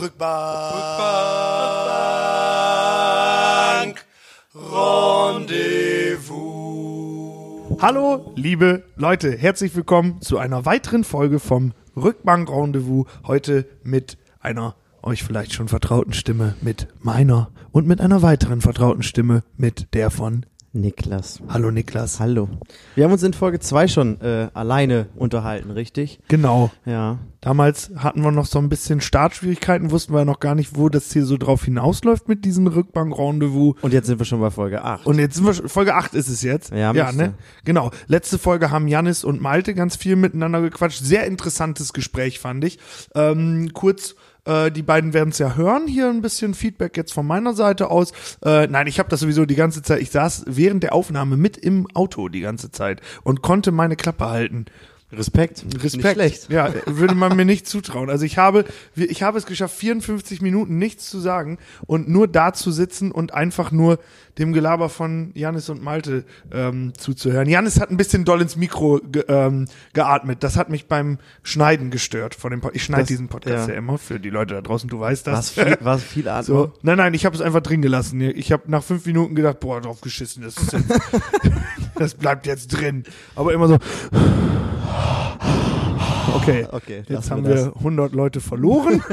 Rückbank. Rendezvous. Hallo, liebe Leute, herzlich willkommen zu einer weiteren Folge vom Rückbank Rendezvous. Heute mit einer euch vielleicht schon vertrauten Stimme, mit meiner und mit einer weiteren vertrauten Stimme, mit der von Niklas. Hallo Niklas. Hallo. Wir haben uns in Folge 2 schon äh, alleine unterhalten, richtig? Genau. Ja. Damals hatten wir noch so ein bisschen Startschwierigkeiten, wussten wir noch gar nicht, wo das hier so drauf hinausläuft mit diesem Rückbank Rendezvous. Und jetzt sind wir schon bei Folge 8. Und jetzt sind wir, schon- Folge 8 ist es jetzt. Ja, ja müsste. ne? Genau. Letzte Folge haben Janis und Malte ganz viel miteinander gequatscht. Sehr interessantes Gespräch, fand ich. Ähm, kurz, äh, die beiden werden es ja hören. Hier ein bisschen Feedback jetzt von meiner Seite aus. Äh, nein, ich habe das sowieso die ganze Zeit, ich saß während der Aufnahme mit im Auto die ganze Zeit und konnte meine Klappe halten. Respekt. Respekt. Nicht schlecht. Ja, würde man mir nicht zutrauen. Also ich habe, ich habe es geschafft, 54 Minuten nichts zu sagen und nur da zu sitzen und einfach nur dem Gelaber von Janis und Malte ähm, zuzuhören. Janis hat ein bisschen doll ins Mikro ge, ähm, geatmet. Das hat mich beim Schneiden gestört. Von dem Pod ich schneide Das- diesen Podcast ja. ja. immer für die Leute da draußen. Du weißt das. Was viel, was viel Atmung. So, nein, nein, ich habe es einfach drin gelassen. Ich habe nach fünf Minuten gedacht, boah, drauf geschissen, das, das bleibt jetzt drin. Aber immer so. Okay, Okay, jetzt haben wir wir 100 Leute verloren.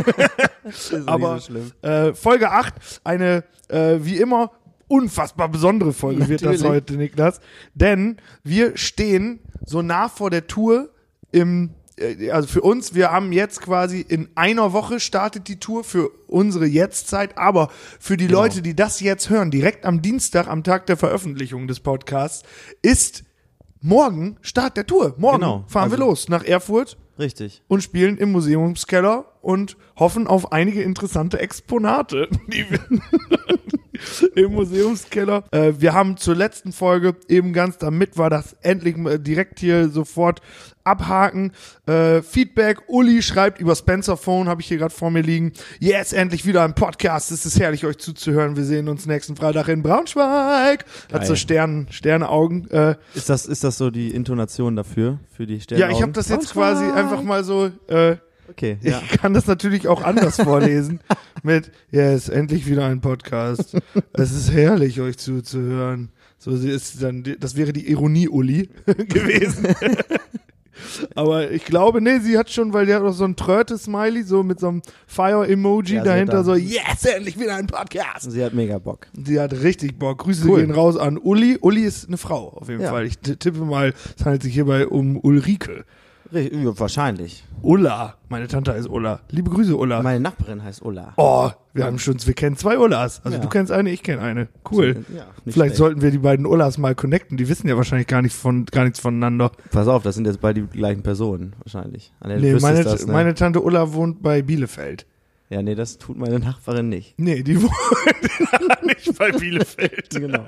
Das aber so äh, Folge 8, eine äh, wie immer unfassbar besondere Folge wird das Natürlich. heute, Niklas. Denn wir stehen so nah vor der Tour im äh, also für uns, wir haben jetzt quasi in einer Woche startet die Tour für unsere Jetztzeit, aber für die Genau. Leute, die das jetzt hören, direkt am Dienstag, am Tag der Veröffentlichung des Podcasts, ist morgen Start der Tour. Morgen Genau. fahren wir Also- los nach Erfurt Richtig. und spielen im Museumskeller und hoffen auf einige interessante Exponate, im Museumskeller. Äh, wir haben zur letzten Folge eben ganz, damit wir das endlich mal direkt hier sofort abhaken. Äh, Feedback, Uli schreibt über Spencer Phone, habe ich hier gerade vor mir liegen. Yes, endlich wieder ein Podcast. Es ist herrlich, euch zuzuhören. Wir sehen uns nächsten Freitag in Braunschweig. Hat Geil. so Stern, Sterneaugen. Äh, Ist das, ist das so die Intonation dafür? Für die Sterne? ja, ich habe das jetzt quasi einfach mal so äh, Okay, ja. Ich kann das natürlich auch anders vorlesen. Mit, ja, ist endlich wieder ein Podcast. Es ist herrlich, euch zuzuhören. So ist dann, das wäre die Ironie Uli gewesen. Aber ich glaube, nee, sie hat schon, weil die hat auch so ein Tröte-Smiley, so mit so einem Fire-Emoji Ja, dahinter, so, yes, endlich wieder ein Podcast. Sie hat mega Bock. Sie hat richtig Bock. Grüße Cool. gehen raus an Uli. Uli ist eine Frau, auf jeden Ja. Fall. Ich tippe mal, es handelt sich hierbei um Ulrike. Ja, Wahrscheinlich. Ulla. Meine Tante heißt Ulla. Liebe Grüße, Ulla. Meine Nachbarin heißt Ulla. Oh, wir haben schon, wir kennen zwei Ullas. Also Ja. du kennst eine, ich kenne eine. Cool. Ja, Vielleicht schlecht. sollten wir die beiden Ullas mal connecten. Die wissen ja wahrscheinlich gar nicht von, gar nichts voneinander. Pass auf, das sind jetzt beide die gleichen Personen, wahrscheinlich. Nee, meine, das, ne? meine Tante Ulla wohnt bei Bielefeld. Ja, nee, das tut meine Nachbarin nicht. Nee, die wohnt nicht bei Bielefeld. Genau.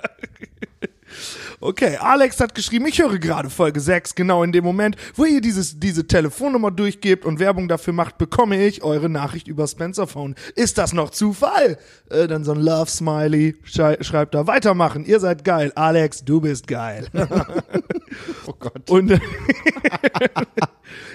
Okay, Alex hat geschrieben, ich höre gerade Folge 6, genau in dem Moment, wo ihr dieses, diese Telefonnummer durchgebt und Werbung dafür macht, bekomme ich eure Nachricht über Spencer Phone. Ist das noch Zufall? Äh, dann so ein Love-Smiley schrei schreibt da, weitermachen, ihr seid geil. Alex, du bist geil. Oh Gott. Und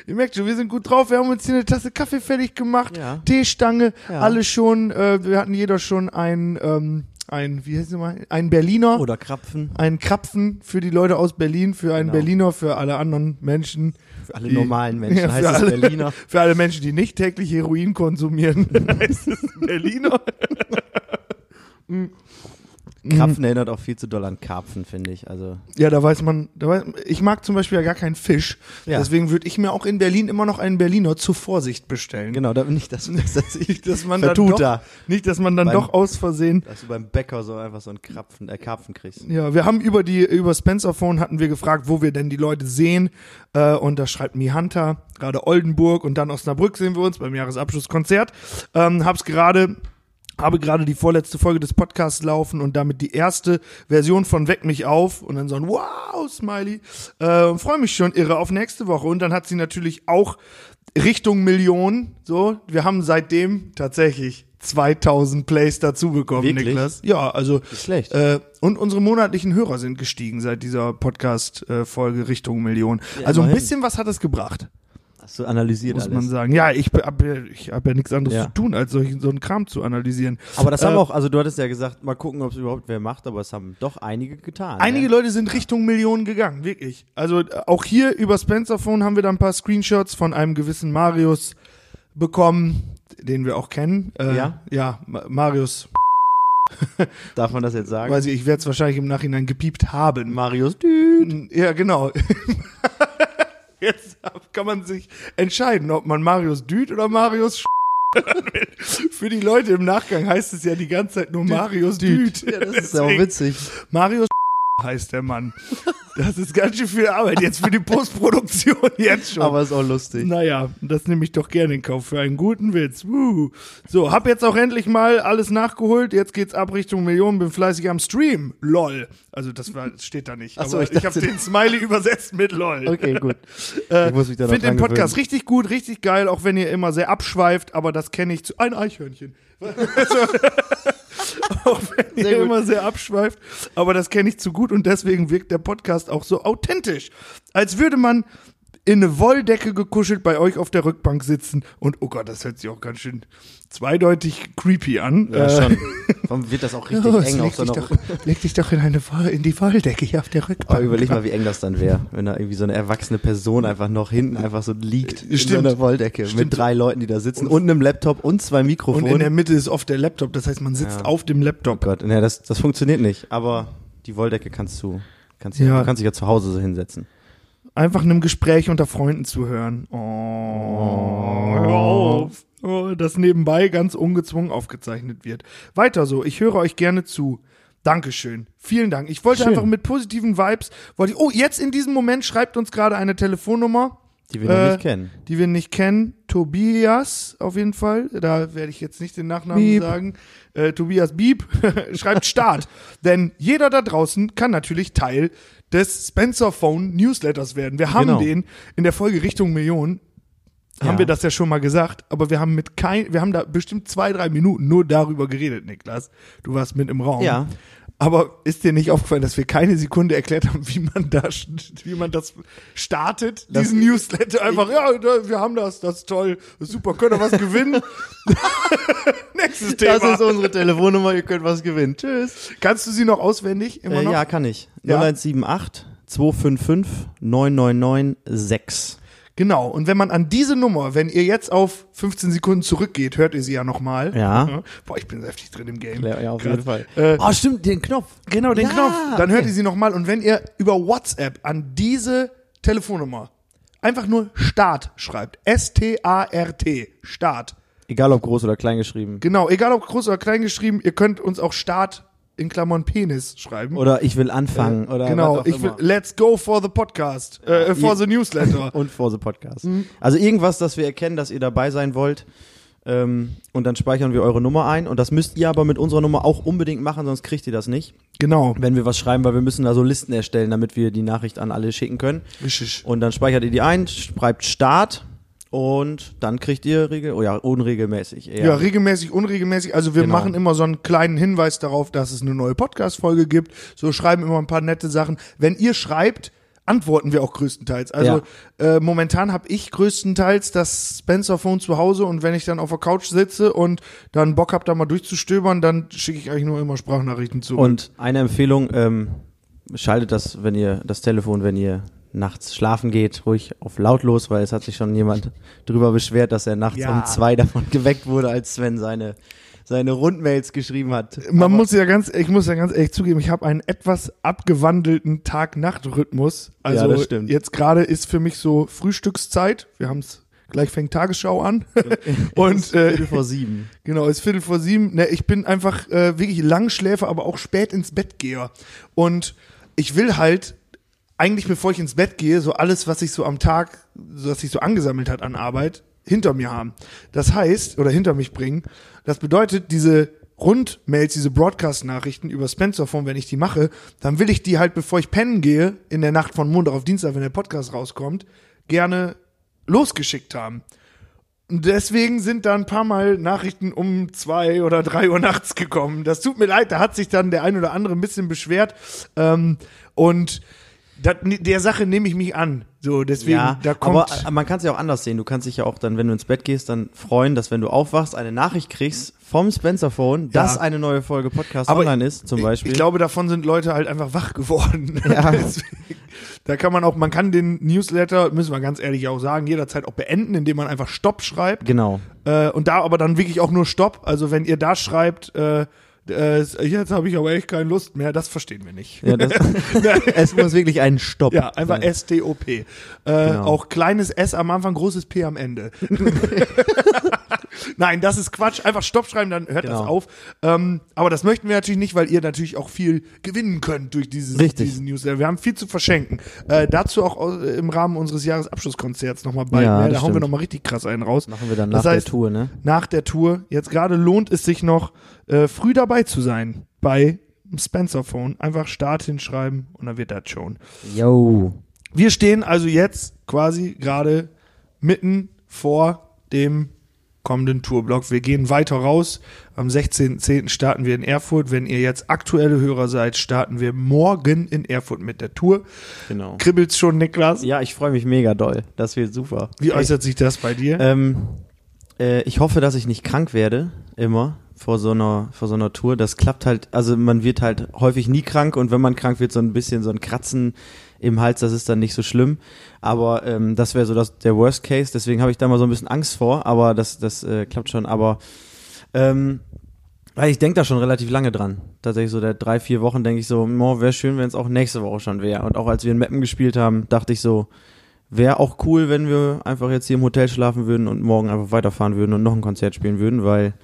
ihr merkt schon, wir sind gut drauf. Wir haben uns hier eine Tasse Kaffee fertig gemacht, Ja. Teestange, Ja. alle schon. Äh, wir hatten jeder schon ein, ähm, ein, wie heißt mal, ein Berliner, Oder Krapfen. ein Krapfen für die Leute aus Berlin, für einen Genau. Berliner, für alle anderen Menschen. Für alle Die- normalen Menschen Ja, heißt es alle- Berliner. Für alle Menschen, die nicht täglich Heroin konsumieren, heißt es Berliner. Krapfen erinnert auch viel zu doll an Karpfen, finde ich. Also Ja, da weiß man, da weiß, ich mag zum Beispiel ja gar keinen Fisch. Ja. Deswegen würde ich mir auch in Berlin immer noch einen Berliner zur Vorsicht bestellen. genau, da, nicht, dass, dass, ich, Nicht, dass man dann doch, da. nicht, dass man dann Beim- doch aus Versehen. dass du beim Bäcker so einfach so einen Krapfen, äh, Karpfen kriegst. Ja, wir haben über die über Spencer Phone hatten wir gefragt, wo wir denn die Leute sehen. Äh, und da schreibt Mi Hunter, gerade Oldenburg und dann Osnabrück sehen wir uns beim Jahresabschlusskonzert. Ähm, hab's gerade habe gerade die vorletzte Folge des Podcasts laufen und damit die erste Version von Weck mich auf und dann so ein Wow Smiley. Äh, Freue mich schon irre auf nächste Woche und dann hat sie natürlich auch Richtung Million. So, wir haben seitdem tatsächlich 2000 Plays dazu bekommen, Wirklich? Niklas. Ja, also Nicht schlecht. äh, und unsere monatlichen Hörer sind gestiegen seit dieser Podcast-Folge Richtung Million. Ja, also ein immerhin. bisschen was hat es gebracht. Du analysiert muss alles. man sagen. Ja, ich habe ich hab ja nichts anderes Ja. zu tun, als solchen, so einen Kram zu analysieren. Aber das haben Äh, auch, also du hattest ja gesagt, mal gucken, ob es überhaupt wer macht, aber es haben doch einige getan. Einige ja? Leute sind Richtung Millionen gegangen, wirklich. Also äh, auch hier über Spencerphone haben wir da ein paar Screenshots von einem gewissen Marius bekommen, den wir auch kennen. Äh, Ja? Ja, Ma- Marius, Darf man das jetzt sagen? weiß ich, ich werde es wahrscheinlich im Nachhinein gepiept haben. Marius Düt. Ja, genau. Jetzt kann man sich entscheiden, ob man Marius Düt oder Marius will. Für die Leute im Nachgang heißt es ja die ganze Zeit nur Marius Düt. Ja, das ist ja auch witzig. Marius heißt der Mann. Das ist ganz schön viel Arbeit jetzt für die Postproduktion jetzt schon. Aber ist auch lustig. naja, das nehme ich doch gerne in Kauf für einen guten Witz. Wuhu. So, hab jetzt auch endlich mal alles nachgeholt. Jetzt geht's ab Richtung Millionen. Bin fleißig am Stream. Lol. Also das war, steht da nicht. Ach so, ich ich, habe den Smiley übersetzt mit Lol. Okay, gut. Äh, Ich muss mich da noch Finde den Podcast gewöhnen. richtig gut, richtig geil, auch wenn ihr immer sehr abschweift, aber das kenne ich zu. Ein Eichhörnchen. auch wenn ihr Sehr immer sehr abschweift, aber das kenne ich zu gut und deswegen wirkt der Podcast auch so authentisch. Als würde man in eine Wolldecke gekuschelt bei euch auf der Rückbank sitzen und oh Gott, das hört sich auch ganz schön zweideutig creepy an. Ja, Äh, schon. Warum wird das auch richtig oh, eng? Leg, so dich noch, doch, leg dich doch in, eine in die Wolldecke hier auf der Rückbank. aber überleg mal, wie eng das dann wäre, wenn da irgendwie so eine erwachsene Person einfach noch hinten einfach so liegt in so Stimmt. einer Wolldecke mit Stimmt. drei Leuten, die da sitzen und einem Laptop und zwei Und Mikrofonen. in der Mitte ist oft der Laptop, das heißt, man sitzt Ja. auf dem oh Laptop. Gott, ja, das, das funktioniert nicht. Aber die Wolldecke kannst du, kannst ja. Ja. du kannst dich ja zu Hause so hinsetzen. Einfach einem Gespräch unter Freunden zu hören. Oh, hör auf. Oh, das nebenbei ganz ungezwungen aufgezeichnet wird. Weiter so, ich höre euch gerne zu. Dankeschön. Vielen Dank. Ich wollte Schön. einfach mit positiven Vibes, wollte ich, oh, jetzt in diesem Moment schreibt uns gerade eine Telefonnummer, Die wir Äh, nicht kennen. die wir nicht kennen. Tobias, auf jeden Fall. Da werde ich jetzt nicht den Nachnamen Bieb. sagen. Äh, Tobias Bieb schreibt Start. Denn jeder da draußen kann natürlich Teil des Spencer Phone Newsletters werden. Wir haben Genau. den in der Folge Richtung Million. Haben Ja. wir das ja schon mal gesagt, aber wir haben mit kein, wir haben da bestimmt zwei, drei Minuten nur darüber geredet, Niklas. Du warst mit im Raum. Ja. Aber ist dir nicht aufgefallen, dass wir keine Sekunde erklärt haben, wie man da, wie man das startet, Das- diesen Newsletter einfach, ja, wir haben das, das ist toll, das ist super, könnt ihr was gewinnen? Nächstes Thema. Das ist unsere Telefonnummer, ihr könnt was gewinnen. Tschüss. Kannst du sie noch auswendig? Immer Äh, noch? ja, kann ich. Ja. 0178 255 999 6. Genau. Und wenn man an diese Nummer, wenn ihr jetzt auf 15 Sekunden zurückgeht, hört ihr sie ja nochmal. Ja. Boah, ich bin heftig drin im Game. Ja, auf jeden Fall. Äh, oh, stimmt, den Knopf. Genau, den Ja, Knopf. Dann hört okay. ihr sie nochmal. Und wenn ihr über WhatsApp an diese Telefonnummer einfach nur Start schreibt, S-T-A-R-T, Start. Egal ob groß oder klein geschrieben. Genau, egal ob groß oder klein geschrieben, ihr könnt uns auch Start in Klammern Penis schreiben. Oder ich will anfangen. oder genau, ich will, immer. let's go for the podcast, äh, for the newsletter. Und for the Podcast. Mhm. Also irgendwas, das wir erkennen, dass ihr dabei sein wollt. Ähm, und dann speichern wir eure Nummer ein. Und das müsst ihr aber mit unserer Nummer auch unbedingt machen, sonst kriegt ihr das nicht. genau. Wenn wir was schreiben, weil wir müssen da so Listen erstellen, damit wir die Nachricht an alle schicken können. Richtig. Und dann speichert ihr die ein, schreibt Start und dann kriegt ihr regel oh ja, unregelmäßig. Eher. Ja, regelmäßig, unregelmäßig. Also wir Genau. machen immer so einen kleinen Hinweis darauf, dass es eine neue Podcast-Folge gibt. So schreiben immer ein paar nette Sachen. Wenn ihr schreibt, antworten wir auch größtenteils. Also äh, momentan habe ich größtenteils das Spencer-Phone zu Hause und wenn ich dann auf der Couch sitze und dann Bock habe, da mal durchzustöbern, dann schicke ich eigentlich nur immer Sprachnachrichten zurück. Und eine Empfehlung, ähm, schaltet das, wenn ihr das Telefon, wenn ihr nachts schlafen geht, ruhig auf lautlos, weil es hat sich schon jemand drüber beschwert, dass er nachts Ja. um zwei davon geweckt wurde, als Sven seine seine Rundmails geschrieben hat. Man muss ja ganz, ich muss ja ganz ehrlich zugeben, ich habe einen etwas abgewandelten Tag-Nacht-Rhythmus. Also Ja, das stimmt. jetzt gerade ist für mich so Frühstückszeit. Wir haben es gleich fängt Tagesschau an und äh, Viertel vor sieben. genau ist Viertel vor sieben. Ne, ich bin einfach äh, wirklich Langschläfer, aber auch spät ins Bett gehe und ich will halt eigentlich bevor ich ins Bett gehe so alles, was ich so am Tag, was sich so angesammelt hat an Arbeit hinter mir haben. Das heißt oder hinter mich bringen. Das bedeutet diese Rundmails, diese Broadcast-Nachrichten über Spencer-Phone, wenn ich die mache, dann will ich die halt, bevor ich pennen gehe, in der Nacht von Montag auf Dienstag, wenn der Podcast rauskommt, gerne losgeschickt haben. Und deswegen sind da ein paar Mal Nachrichten um zwei oder drei Uhr nachts gekommen. Das tut mir leid, da hat sich dann der ein oder andere ein bisschen beschwert. Ähm, und dat, der Sache nehme ich mich an. So, deswegen, ja, da kommt. aber äh, man kann es ja auch anders sehen. Du kannst dich ja auch dann, wenn du ins Bett gehst, dann freuen, dass wenn du aufwachst, eine Nachricht kriegst vom Spencer Phone, dass Ja. eine neue Folge Podcast Aber online ist, zum Beispiel. Ich glaube, davon sind Leute halt einfach wach geworden. Ja. Deswegen, da kann man auch, man kann den Newsletter, müssen wir ganz ehrlich auch sagen, jederzeit auch beenden, indem man einfach Stopp schreibt. genau. Äh, und da aber dann wirklich auch nur Stopp. Also wenn ihr da schreibt, äh, äh, jetzt habe ich aber echt keine Lust mehr, das verstehen wir nicht. Ja, das, es muss wirklich ein Stopp. Ja, einfach sein. STOP. Äh, Genau. Auch kleines S am Anfang, großes P am Ende. Nein, das ist Quatsch. Einfach Stopp schreiben, dann hört das Genau. auf. Ähm, aber das möchten wir natürlich nicht, weil ihr natürlich auch viel gewinnen könnt durch dieses, Richtig. diesen Newsletter. Wir haben viel zu verschenken. Äh, dazu auch au- im Rahmen unseres Jahresabschlusskonzerts nochmal bald Ja, mehr. Da das hauen wir nochmal richtig krass einen raus. Machen wir dann Das nach heißt, der Tour, ne? Nach der Tour, jetzt gerade lohnt es sich noch, äh, früh dabei zu sein bei Spencer Phone. Einfach Start hinschreiben und dann wird das schon. Yo. Wir stehen also jetzt quasi gerade mitten vor dem kommenden Tourblock. Wir gehen weiter raus. Am 16.10. starten wir in Erfurt. Wenn ihr jetzt aktuelle Hörer seid, starten wir morgen in Erfurt mit der Tour. Genau. Kribbelt's schon, Niklas? Ja, ich freue mich mega doll. Das wird super. Wie äußert sich das bei dir? Ähm, äh, ich hoffe, dass ich nicht krank werde, immer vor so einer vor so einer Tour. Das klappt halt, also man wird halt häufig nie krank und wenn man krank wird, so ein bisschen so ein Kratzen im Hals, das ist dann nicht so schlimm. Aber ähm, das wäre so das, der Worst Case, deswegen habe ich da mal so ein bisschen Angst vor, aber das, das äh, klappt schon. Aber ähm, weil ich denke da schon relativ lange dran. Tatsächlich so der drei, vier Wochen denke ich so, oh, wäre schön, wenn es auch nächste Woche schon wäre. Und auch als wir in Meppen gespielt haben, dachte ich so, wäre auch cool, wenn wir einfach jetzt hier im Hotel schlafen würden und morgen einfach weiterfahren würden und noch ein Konzert spielen würden, weil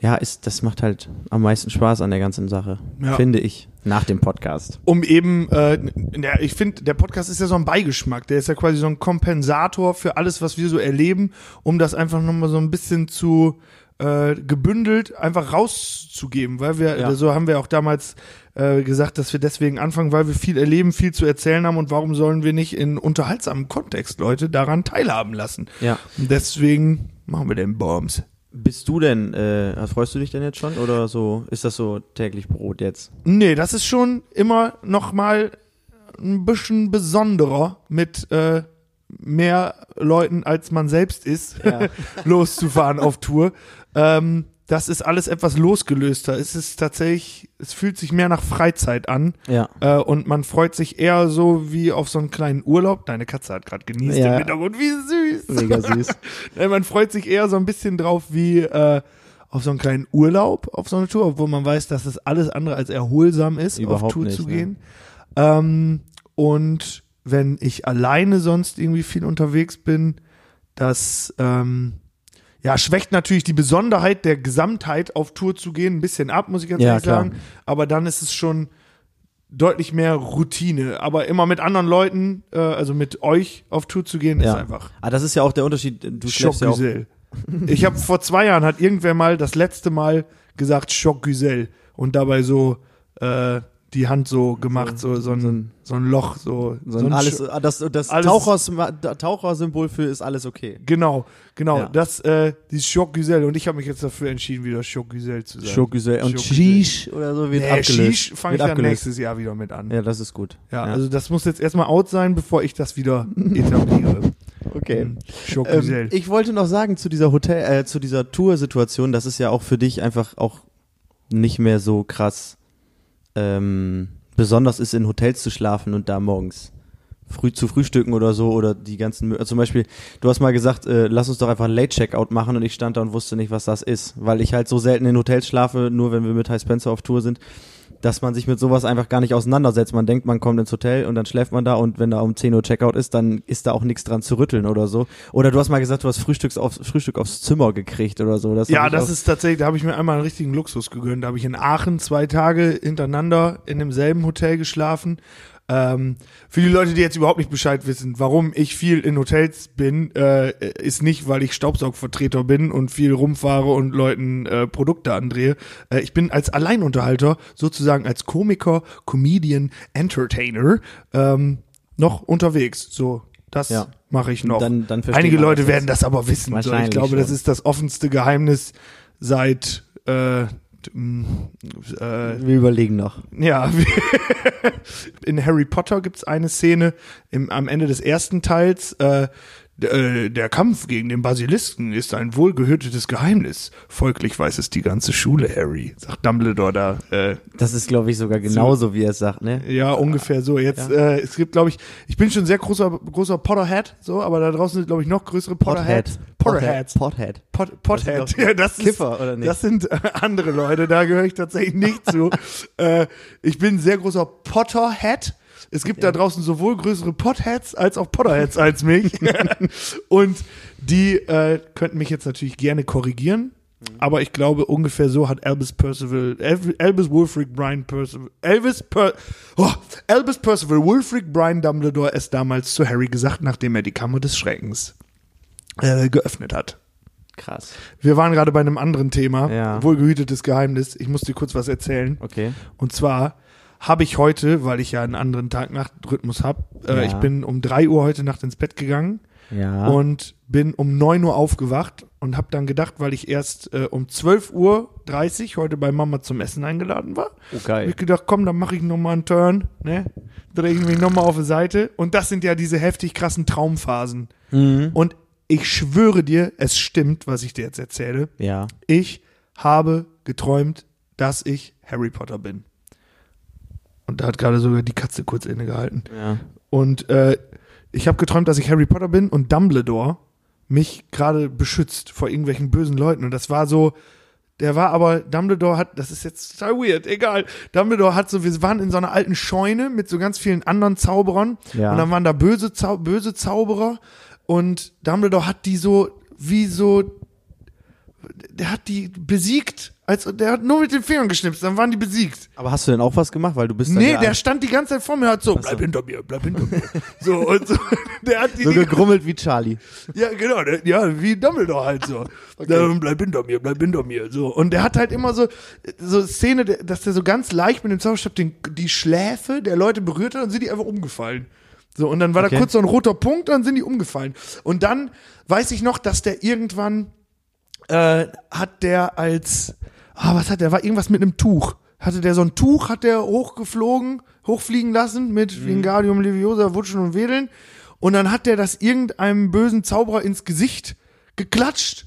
ja, ist, das macht halt am meisten Spaß an der ganzen Sache, Ja. finde ich, nach dem Podcast. um eben, äh, ja, ich finde, der Podcast ist ja so ein Beigeschmack. Der ist ja quasi so ein Kompensator für alles, was wir so erleben, um das einfach nochmal so ein bisschen zu äh, gebündelt einfach rauszugeben, weil wir, Ja. so haben wir auch damals äh, gesagt, dass wir deswegen anfangen, weil wir viel erleben, viel zu erzählen haben und warum sollen wir nicht in unterhaltsamem Kontext Leute daran teilhaben lassen? Ja. Und deswegen machen wir den Bombs. Bist du denn, äh, freust du dich denn jetzt schon oder so, ist das so täglich Brot jetzt? Nee, das ist schon immer noch mal ein bisschen besonderer mit äh, mehr Leuten als man selbst ist, Ja. loszufahren auf Tour. Ähm, das ist alles etwas losgelöster. Es ist tatsächlich, es fühlt sich mehr nach Freizeit an Ja. äh, und man freut sich eher so wie auf so einen kleinen Urlaub. Deine Katze hat gerade genießt Ja. im Hintergrund, wie süß. Mega süß. Nein, man freut sich eher so ein bisschen drauf wie äh, auf so einen kleinen Urlaub auf so eine Tour, obwohl man weiß, dass es alles andere als erholsam ist, auf Überhaupt Tour nicht, zu ne? gehen. Ähm, und wenn ich alleine sonst irgendwie viel unterwegs bin, das ähm, ja, schwächt natürlich die Besonderheit der Gesamtheit auf Tour zu gehen ein bisschen ab, muss ich ganz Ja, ehrlich klar. sagen. Aber dann ist es schon deutlich mehr Routine. Aber immer mit anderen Leuten, äh, also mit euch auf Tour zu gehen, ist Ja. einfach Ah, das ist ja auch der Unterschied. Du schläfst ja auch. Ich habe vor zwei Jahren hat irgendwer mal das letzte Mal gesagt Schockgüsel und dabei so äh, die Hand so gemacht, so, so, ein, so ein Loch, so, So ein alles, ah, das das alles- Tauchers, Tauchersymbol für ist alles okay. Genau, genau, Ja. das, äh, dieses Schockgüsel und ich habe mich jetzt dafür entschieden, wieder Schockgüsel zu sagen. Schockgesell und. Shish oder so wird Nee, abgelöst. Shish fange ich dann abgelöst. nächstes Jahr wieder mit an. Ja, Ja, das ist gut. also das muss jetzt erstmal out sein, bevor ich das wieder etabliere. okay. Mhm. Schockgüsel. Ähm, ich wollte noch sagen zu dieser Hotel, äh, zu dieser Tour-Situation, das ist ja auch für dich einfach auch nicht mehr so krass ähm, besonders ist, in Hotels zu schlafen und da morgens früh zu frühstücken oder so oder die ganzen, Mö- zum Beispiel, du hast mal gesagt, äh, lass uns doch einfach ein Late-Checkout machen und ich stand da und wusste nicht, was das ist, weil ich halt so selten in Hotels schlafe, nur wenn wir mit High Spencer auf Tour sind, dass man sich mit sowas einfach gar nicht auseinandersetzt. Man denkt, man kommt ins Hotel und dann schläft man da und wenn da um 10 Uhr Checkout ist, dann ist da auch nichts dran zu rütteln oder so. Oder du hast mal gesagt, du hast Frühstücks aufs, Frühstück aufs Zimmer gekriegt oder so. Das Ja, das ist tatsächlich, da habe ich mir einmal einen richtigen Luxus gegönnt. Da habe ich in Aachen zwei Tage hintereinander in demselben Hotel geschlafen. Ähm, für die Leute, die jetzt überhaupt nicht Bescheid wissen, warum ich viel in Hotels bin, äh, ist nicht, weil ich Staubsaugvertreter bin und viel rumfahre und Leuten äh, Produkte andrehe. Äh, ich bin als Alleinunterhalter, sozusagen als Komiker, Comedian, Entertainer, ähm, noch unterwegs. So, das Ja. mache ich noch. Dann- dann Einige Leute das werden das aber wissen. So, ich glaube, das schon. ist das offenste Geheimnis seit äh, mh, äh, Wir überlegen noch. ja, in Harry Potter gibt's eine Szene im, am Ende des ersten Teils. Äh, äh, der Kampf gegen den Basilisken ist ein wohlgehütetes Geheimnis. Folglich weiß es die ganze Schule, Harry, sagt Dumbledore da. Äh, Das ist, glaube ich, sogar genauso, wie er es sagt, ne? ja, ungefähr so. Jetzt, äh, es gibt, glaube ich, ich bin schon sehr großer, großer Potterhead, so, aber da draußen sind, glaube ich, noch größere Potterheads. Potterheads. Pothead. Pot, Pothead. Doch Ja, das Kiffer, ist, oder nicht? Das sind äh, andere Leute, da gehöre ich tatsächlich nicht zu. äh, ich bin ein sehr großer Potterhead. Es gibt da draußen sowohl größere Potheads als auch Potterheads als mich. Und die äh, könnten mich jetzt natürlich gerne korrigieren. Aber ich glaube, ungefähr so hat Albus Percival, Elv- Albus Wulfric Brian Percival, Elvis per, oh, Albus Percival Wulfric Brian Dumbledore es damals zu Harry gesagt, nachdem er die Kammer des Schreckens äh, geöffnet hat. Krass. Wir waren gerade bei einem anderen Thema, Ja. wohlgehütetes Geheimnis. Ich muss dir kurz was erzählen. Okay. Und zwar habe ich heute, weil ich ja einen anderen Tag-Nacht-Rhythmus habe, äh, Ja. ich bin um 3 Uhr heute Nacht ins Bett gegangen Ja. und bin um 9 Uhr aufgewacht und habe dann gedacht, weil ich erst äh, um 12 Uhr 30 heute bei Mama zum Essen eingeladen war, oh, hab geil. ich gedacht, komm, dann mache ich noch mal einen Turn, ne? Drehe ich mich noch mal auf die Seite und das sind ja diese heftig krassen Traumphasen. Mhm. Und ich schwöre dir, es stimmt, was ich dir jetzt erzähle. Ja. Ich habe geträumt, dass ich Harry Potter bin. Und da hat gerade sogar die Katze kurz innegehalten. Ja. Und äh, ich habe geträumt, dass ich Harry Potter bin und Dumbledore mich gerade beschützt vor irgendwelchen bösen Leuten. Und das war so, der war aber, Dumbledore hat, das ist jetzt total weird, egal. Dumbledore hat so, wir waren in so einer alten Scheune mit so ganz vielen anderen Zauberern. Ja. Und dann waren da böse, Zau böse Zauberer. Und Dumbledore hat die so, wie so, der hat die besiegt. Als, der hat nur mit den Fingern geschnipst, dann waren die besiegt. Aber hast du denn auch was gemacht? Weil du bist Nee, ja der stand die ganze Zeit vor mir, hat so, bleib hinter mir, bleib hinter mir. so, und so, der hat die, so die gegrummelt wie Charlie. ja, genau, der, ja, wie Dumbledore halt so. Ähm, bleib hinter mir, bleib hinter mir, so. Und der hat halt immer so, so Szene, dass der so ganz leicht mit dem Zauberstab den, die Schläfe der Leute berührt hat und sind die einfach umgefallen. So, und dann war Okay. da kurz so ein roter Punkt, dann sind die umgefallen. Und dann weiß ich noch, dass der irgendwann, äh, hat der als, ah, was hat der, war irgendwas mit einem Tuch. Hatte der so ein Tuch, hat der hochgeflogen, hochfliegen lassen mit Mhm. Wingardium Leviosa, Wutschen und Wedeln. Und dann hat der das irgendeinem bösen Zauberer ins Gesicht geklatscht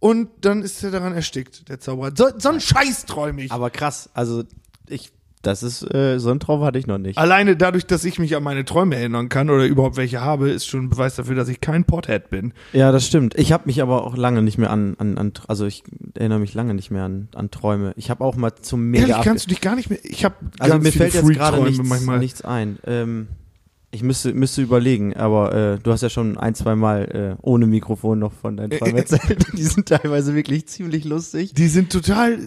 und dann ist er daran erstickt, der Zauberer. So, so ein Scheiß träume ich. Aber krass, also ich, das ist, äh, so ein Traum hatte ich noch nicht. Alleine dadurch, dass ich mich an meine Träume erinnern kann oder überhaupt welche habe, ist schon ein Beweis dafür, dass ich kein Pothead bin. Ja, das stimmt. Ich habe mich aber auch lange nicht mehr an, an, an also ich erinnere mich lange nicht mehr an, an Träume. Ich habe auch mal zum mega Ehrlich, kannst du dich gar nicht mehr. Ich habe Also ganz mir fällt jetzt gerade nichts, manchmal. nichts ein. Ähm, ich müsste, müsste überlegen, aber äh, du hast ja schon ein, zwei Mal äh, ohne Mikrofon noch von deinen Träumen erzählt. Die sind teilweise wirklich ziemlich lustig. Die sind total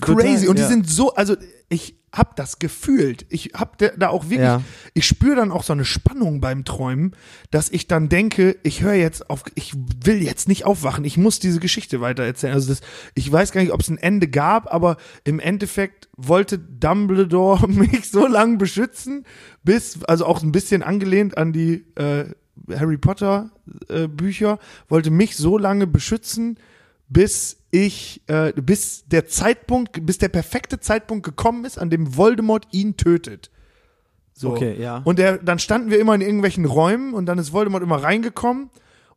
crazy und die ja. sind so, also ich hab das gefühlt. Ich hab da da auch wirklich, Ja. ich spüre dann auch so eine Spannung beim Träumen, dass ich dann denke, ich höre jetzt auf, ich will jetzt nicht aufwachen, ich muss diese Geschichte weiter erzählen. Also das, ich weiß gar nicht, ob es ein Ende gab, aber im Endeffekt wollte Dumbledore mich so lange beschützen, bis, also auch ein bisschen angelehnt an die äh, Harry Potter äh, Bücher, wollte mich so lange beschützen, bis ich, äh, bis der Zeitpunkt, bis der perfekte Zeitpunkt gekommen ist, an dem Voldemort ihn tötet. So. Okay, ja. Und der, dann standen wir immer in irgendwelchen Räumen und dann ist Voldemort immer reingekommen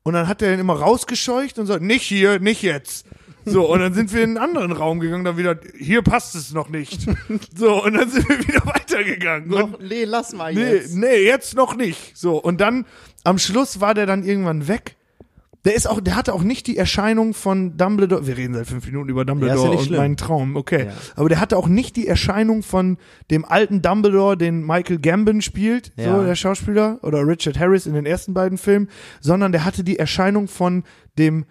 und dann hat er ihn immer rausgescheucht und sagt, nicht hier, nicht jetzt. So, und dann sind wir in einen anderen Raum gegangen, dann wieder, hier passt es noch nicht. So, und dann sind wir wieder weitergegangen. Und nee, lass mal Nee, nee, jetzt noch nicht. So, und dann am Schluss war der dann irgendwann weg. Der ist auch, der hatte auch nicht die Erscheinung von Dumbledore. Wir reden seit fünf Minuten über Ja, Dumbledore ist ja nicht und schlimm. meinen Traum, okay. Ja. Aber der hatte auch nicht die Erscheinung von dem alten Dumbledore, den Michael Gambon spielt, Ja. so der Schauspieler, oder Richard Harris in den ersten beiden Filmen, sondern der hatte die Erscheinung von dem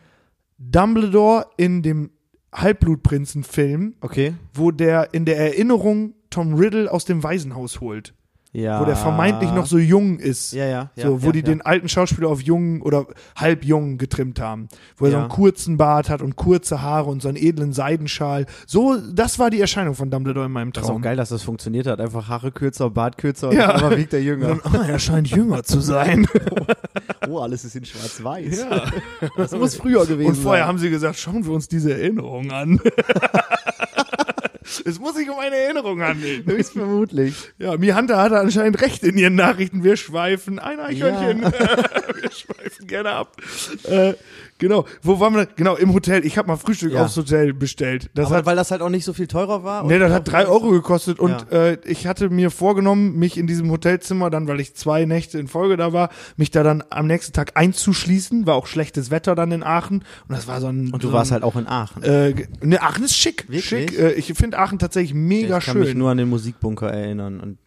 Dumbledore in dem Halbblutprinzen-Film, Okay. wo der in der Erinnerung Tom Riddle aus dem Waisenhaus holt Ja. wo der vermeintlich noch so jung ist. Ja, ja. ja so, wo ja, die den alten Schauspieler auf jung oder halb jung getrimmt haben. Wo er so einen kurzen Bart hat und kurze Haare und so einen edlen Seidenschal. So, das war die Erscheinung von Dumbledore in meinem Das ist auch Traum. geil, dass das funktioniert hat. Einfach Haare kürzer, Bart kürzer und Ja. einmal wiegt er Und jünger. dann, oh, er scheint jünger zu sein. Oh, alles ist in schwarz-weiß. ja. Das muss früher gewesen Und vorher sein. haben sie gesagt, schauen wir uns diese Erinnerung an. Es muss sich um eine Erinnerung handeln. Höchstvermutlich. Ja, Mihanta hatte anscheinend recht in ihren Nachrichten. Wir schweifen ein Eichhörnchen. wir schweifen gerne ab. Äh, genau. Wo waren wir? Genau, im Hotel. Ich habe mal Frühstück Ja. aufs Hotel bestellt. Das Aber hat weil das halt auch nicht so viel teurer war? Nee, das hat drei Euro gekostet und Ja. äh, ich hatte mir vorgenommen, mich in diesem Hotelzimmer dann, weil ich zwei Nächte in Folge da war, mich da dann am nächsten Tag einzuschließen. War auch schlechtes Wetter dann in Aachen und das war so ein. Und du so warst ein, halt auch in Aachen. Äh, ne, Aachen ist schick. Wirklich? Schick. Äh, ich finde Aachen tatsächlich mega ich kann mich schön. nur an den Musikbunker erinnern. Und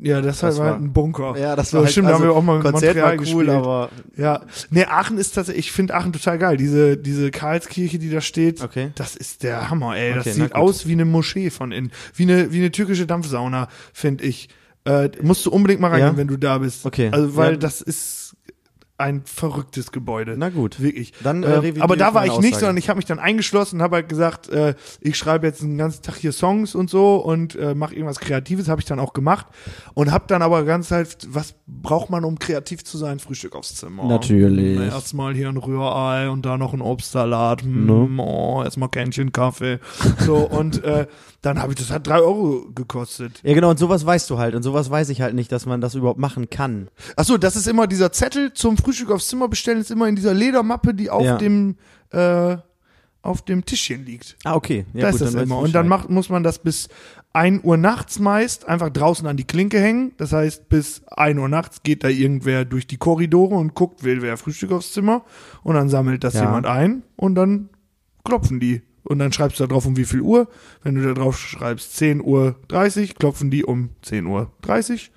ja, das, das war war- halt ein Bunker. ja, das so, war halt, stimmt, da haben also, wir auch mal Konzert Montreal war cool, gespielt. aber Ja, nee, Aachen ist tatsächlich, ich finde Aachen total geil. Diese, diese Karlskirche, die da steht, Okay. das ist der Hammer, ey. Okay, das na sieht aus wie eine Moschee von innen. Wie eine, wie eine türkische Dampfsauna, finde ich. Äh, musst du unbedingt mal reingehen, Ja? wenn du da bist. Okay. Also, weil Ja. das ist ein verrücktes Gebäude. na gut. Wirklich. Dann, äh, Äh, revidiere aber da war ich nicht, sondern ich habe mich dann eingeschlossen und habe halt gesagt, äh, ich schreibe jetzt einen ganzen Tag hier Songs und so und äh, mache irgendwas Kreatives, habe ich dann auch gemacht und habe dann aber ganz halt, was braucht man, um kreativ zu sein? Frühstück aufs Zimmer. Natürlich. Erstmal hier ein Rührei und da noch ein Obstsalat. Hm, Ne? oh, erstmal Kännchen Kaffee. So, und äh, dann habe ich, das hat drei Euro gekostet. Ja, genau, und sowas weißt du halt. Und sowas weiß ich halt nicht, dass man das überhaupt machen kann. Achso, das ist immer dieser Zettel zum Frühstück aufs Zimmer bestellen, ist immer in dieser Ledermappe, die auf Ja. dem äh, auf dem Tischchen liegt. Ah, okay. Ja, da gut, ist das immer. Und dann macht, muss man das bis 1 Uhr nachts meist einfach draußen an die Klinke hängen. Das heißt, bis 1 Uhr nachts geht da irgendwer durch die Korridore und guckt, will wer Frühstück aufs Zimmer. Und dann sammelt das Ja. jemand ein und dann klopfen die. Und dann schreibst du da drauf, um wie viel Uhr. Wenn du da drauf schreibst 10 Uhr 30, klopfen die um 10 Uhr 30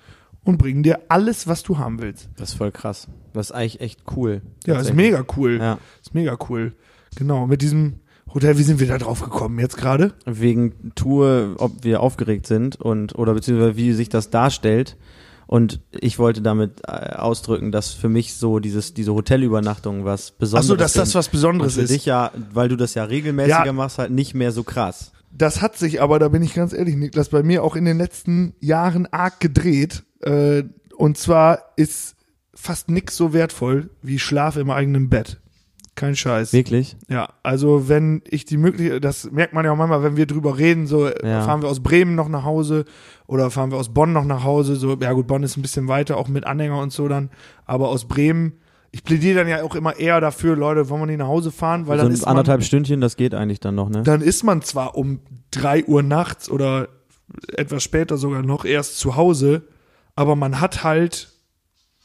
und bringen dir alles, was du haben willst. Das ist voll krass. Das ist eigentlich echt cool. Ja, ist mega cool. Ja. Ist mega cool. Genau, mit diesem Hotel, wie sind wir da drauf gekommen jetzt gerade? Wegen Tour, ob wir aufgeregt sind und oder beziehungsweise wie sich das darstellt. Und ich wollte damit äh, ausdrücken, dass für mich so dieses, diese Hotelübernachtung was Besonderes Achso, dass das was Besonderes für ist. dich ja, weil du das ja regelmäßiger Ja. machst, halt nicht mehr so krass. Das hat sich aber, da bin ich ganz ehrlich, Niklas, bei mir auch in den letzten Jahren arg gedreht. Äh, und zwar ist fast nix so wertvoll wie Schlaf im eigenen Bett. Kein Scheiß. Wirklich? Ja, also wenn ich die Möglichkeit, das merkt man ja auch manchmal, wenn wir drüber reden, so äh, Ja. fahren wir aus Bremen noch nach Hause oder fahren wir aus Bonn noch nach Hause, so, ja gut, Bonn ist ein bisschen weiter, auch mit Anhänger und so dann, aber aus Bremen, ich plädiere dann ja auch immer eher dafür, Leute, wollen wir nicht nach Hause fahren, weil so dann ist man, anderthalb Stündchen, das geht eigentlich dann noch, ne? dann ist man zwar um drei Uhr nachts oder etwas später sogar noch erst zu Hause, aber man hat halt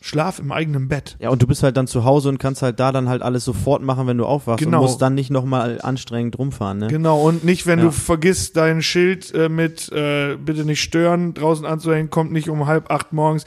Schlaf im eigenen Bett. Ja, und du bist halt dann zu Hause und kannst halt da dann halt alles sofort machen, wenn du aufwachst Genau. und musst dann nicht nochmal anstrengend rumfahren, ne? Genau, und nicht, wenn Ja. du vergisst, dein Schild äh, mit äh, bitte nicht stören draußen anzuhängen, kommt nicht um halb acht morgens.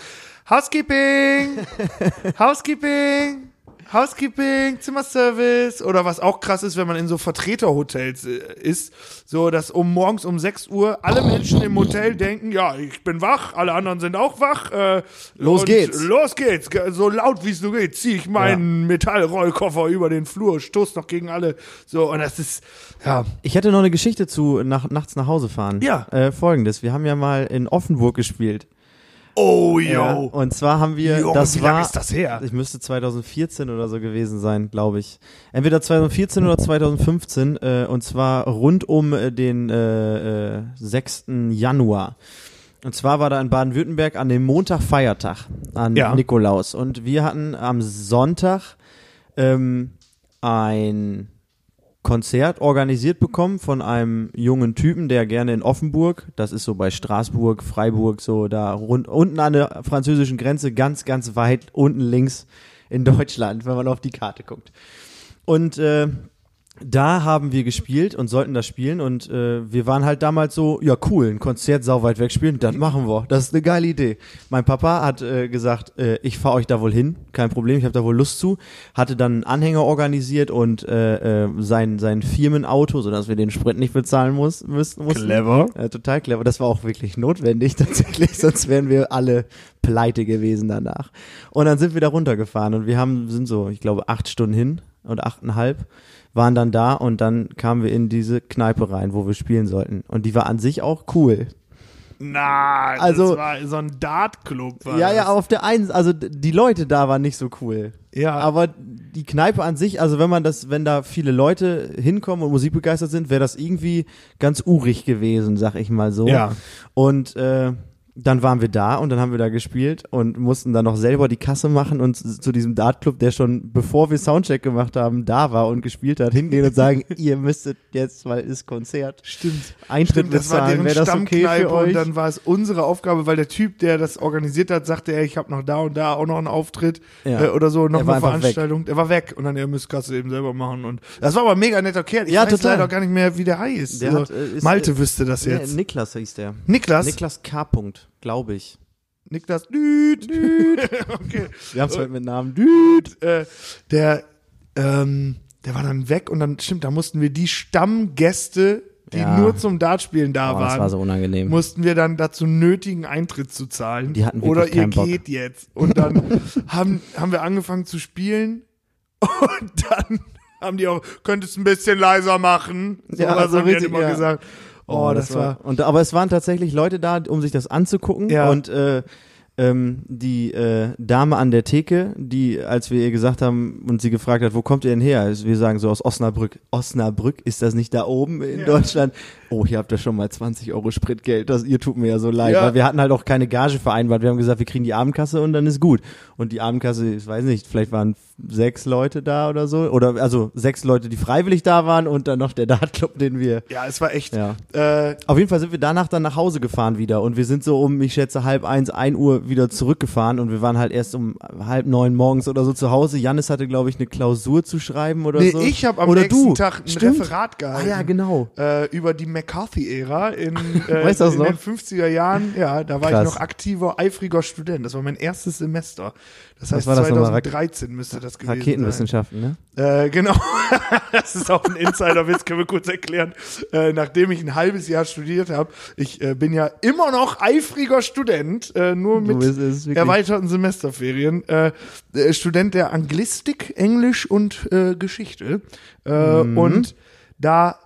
Housekeeping! Housekeeping! Housekeeping, Zimmerservice oder was auch krass ist, wenn man in so Vertreterhotels äh, ist, so dass um morgens um 6 Uhr alle Menschen im Hotel denken, ja, ich bin wach, alle anderen sind auch wach. Äh, Los geht's. Los geht's, Ge- so laut wie es nur geht, zieh ich meinen Metallrollkoffer über den Flur, stoß noch gegen alle. So und das ist ja Ich hätte noch eine Geschichte zu nach, nachts nach Hause fahren. Ja. Äh, Folgendes, wir haben ja mal in Offenburg gespielt. Oh, Ja, yo. und zwar haben wir, Junge, das wie war, ist das her? ich müsste 2014 oder so gewesen sein, glaube ich. Entweder 2014 oder 2015, äh, und zwar rund um äh, den äh, äh, 6. Januar. Und zwar war da in Baden-Württemberg an dem Montag Feiertag, an Ja. Nikolaus. Und wir hatten am Sonntag ähm, ein Konzert organisiert bekommen von einem jungen Typen, der gerne in Offenburg, das ist so bei Straßburg, Freiburg, so da rund, unten an der französischen Grenze, ganz, ganz weit unten links in Deutschland, wenn man auf die Karte guckt. Und äh, da haben wir gespielt und sollten das spielen und äh, wir waren halt damals so, ja cool, ein Konzert sau weit weg spielen, das machen wir. Das ist eine geile Idee. Mein Papa hat äh, gesagt, äh, ich fahre euch da wohl hin, kein Problem, ich habe da wohl Lust zu. Hatte dann einen Anhänger organisiert und äh, äh, sein, sein Firmenauto, sodass wir den Sprit nicht bezahlen muss, müssen, mussten. Clever. Äh, total clever. Das war auch wirklich notwendig tatsächlich, sonst wären wir alle pleite gewesen danach. Und dann sind wir da runtergefahren und wir haben, sind so, ich glaube, acht Stunden hin oder achteinhalb, waren dann da und dann kamen wir in diese Kneipe rein, wo wir spielen sollten. Und die war an sich auch cool. Nein, Also- das war so ein Dartclub. Ja, das. ja, auf der einen, also die Leute da waren nicht so cool. Ja. Aber die Kneipe an sich, also wenn man das, wenn da viele Leute hinkommen und musikbegeistert sind, wäre das irgendwie ganz urig gewesen, sag ich mal so. Ja. Und äh, dann waren wir da und dann haben wir da gespielt und mussten dann noch selber die Kasse machen und zu diesem Dartclub, der schon bevor wir Soundcheck gemacht haben, da war und gespielt hat, hingehen und sagen, ihr müsstet jetzt, weil ist Konzert. Stimmt. Eintritt Stimmt, das war bezahlen, wäre das okay für euch? und dann war es unsere Aufgabe, weil der Typ, der das organisiert hat, sagte, ey, ich habe noch da und da auch noch einen Auftritt Ja. äh, oder so, noch Er eine Veranstaltung. Der war weg und dann, ihr müsst Kasse eben selber machen und das war aber ein mega netter Kerl. Ich Ja, weiß total. leider gar nicht mehr, wie der heißt. Der Also, hat, äh, ist- Malte wüsste das jetzt. Niklas hieß der. Niklas? Niklas K. Punkt, glaube ich. Niklas Düt, Düt. okay. Wir haben es heute mit Namen Düt. äh, der, ähm, der war dann weg und dann, stimmt, da mussten wir die Stammgäste, die Ja. nur zum Dartspielen da Oh, waren, das war so unangenehm. mussten wir dann dazu nötigen, Eintritt zu zahlen. Die hatten Oder ihr Bock. geht jetzt. Und dann haben, haben wir angefangen zu spielen und dann haben die auch, könntest ein bisschen leiser machen. So Ja, was so haben die richtig, dann immer ja. gesagt. Oh, das, war, Und aber es waren tatsächlich Leute da, um sich das anzugucken. Ja. Und äh, ähm, die äh, Dame an der Theke, die, als wir ihr gesagt haben und sie gefragt hat, wo kommt ihr denn her? Also wir sagen so aus Osnabrück. Osnabrück, ist das nicht da oben in Deutschland? Oh, hier habt ihr schon mal 20 Euro Spritgeld. Das, ihr tut mir ja so leid. Ja. Weil wir hatten halt auch keine Gage vereinbart. Wir haben gesagt, wir kriegen die Abendkasse und dann ist gut. Und die Abendkasse, ich weiß nicht, vielleicht waren sechs Leute da oder so. Oder also sechs Leute, die freiwillig da waren und dann noch der Dartclub, den wir ja, es war echt, ja. äh, Auf jeden Fall sind wir danach dann nach Hause gefahren wieder und wir sind so um, ich schätze, halb eins, ein Uhr wieder zurückgefahren und wir waren halt erst um halb neun morgens oder so zu Hause. Jannis hatte, glaube ich, eine Klausur zu schreiben oder nee, so. ich habe am oder nächsten du. Tag ein Stimmt. Referat Ah gehalten. ja, genau. äh, über die McCarthy-Ära in, äh, in noch? den 50er Jahren. Ja, da war Krass. ich noch aktiver, eifriger Student. Das war mein erstes Semester. Das heißt, war das nochmal? Rak- 2013 müsste das gewesen Raketenwissenschaften, ne? sein. Äh, genau. das ist auch ein Insiderwitz, können wir kurz erklären. Äh, nachdem ich ein halbes Jahr studiert habe, ich äh, bin ja immer noch eifriger Student, äh, nur mit erweiterten Semesterferien. Äh, äh, Student der Anglistik, Englisch und äh, Geschichte. Äh, Mhm. Und da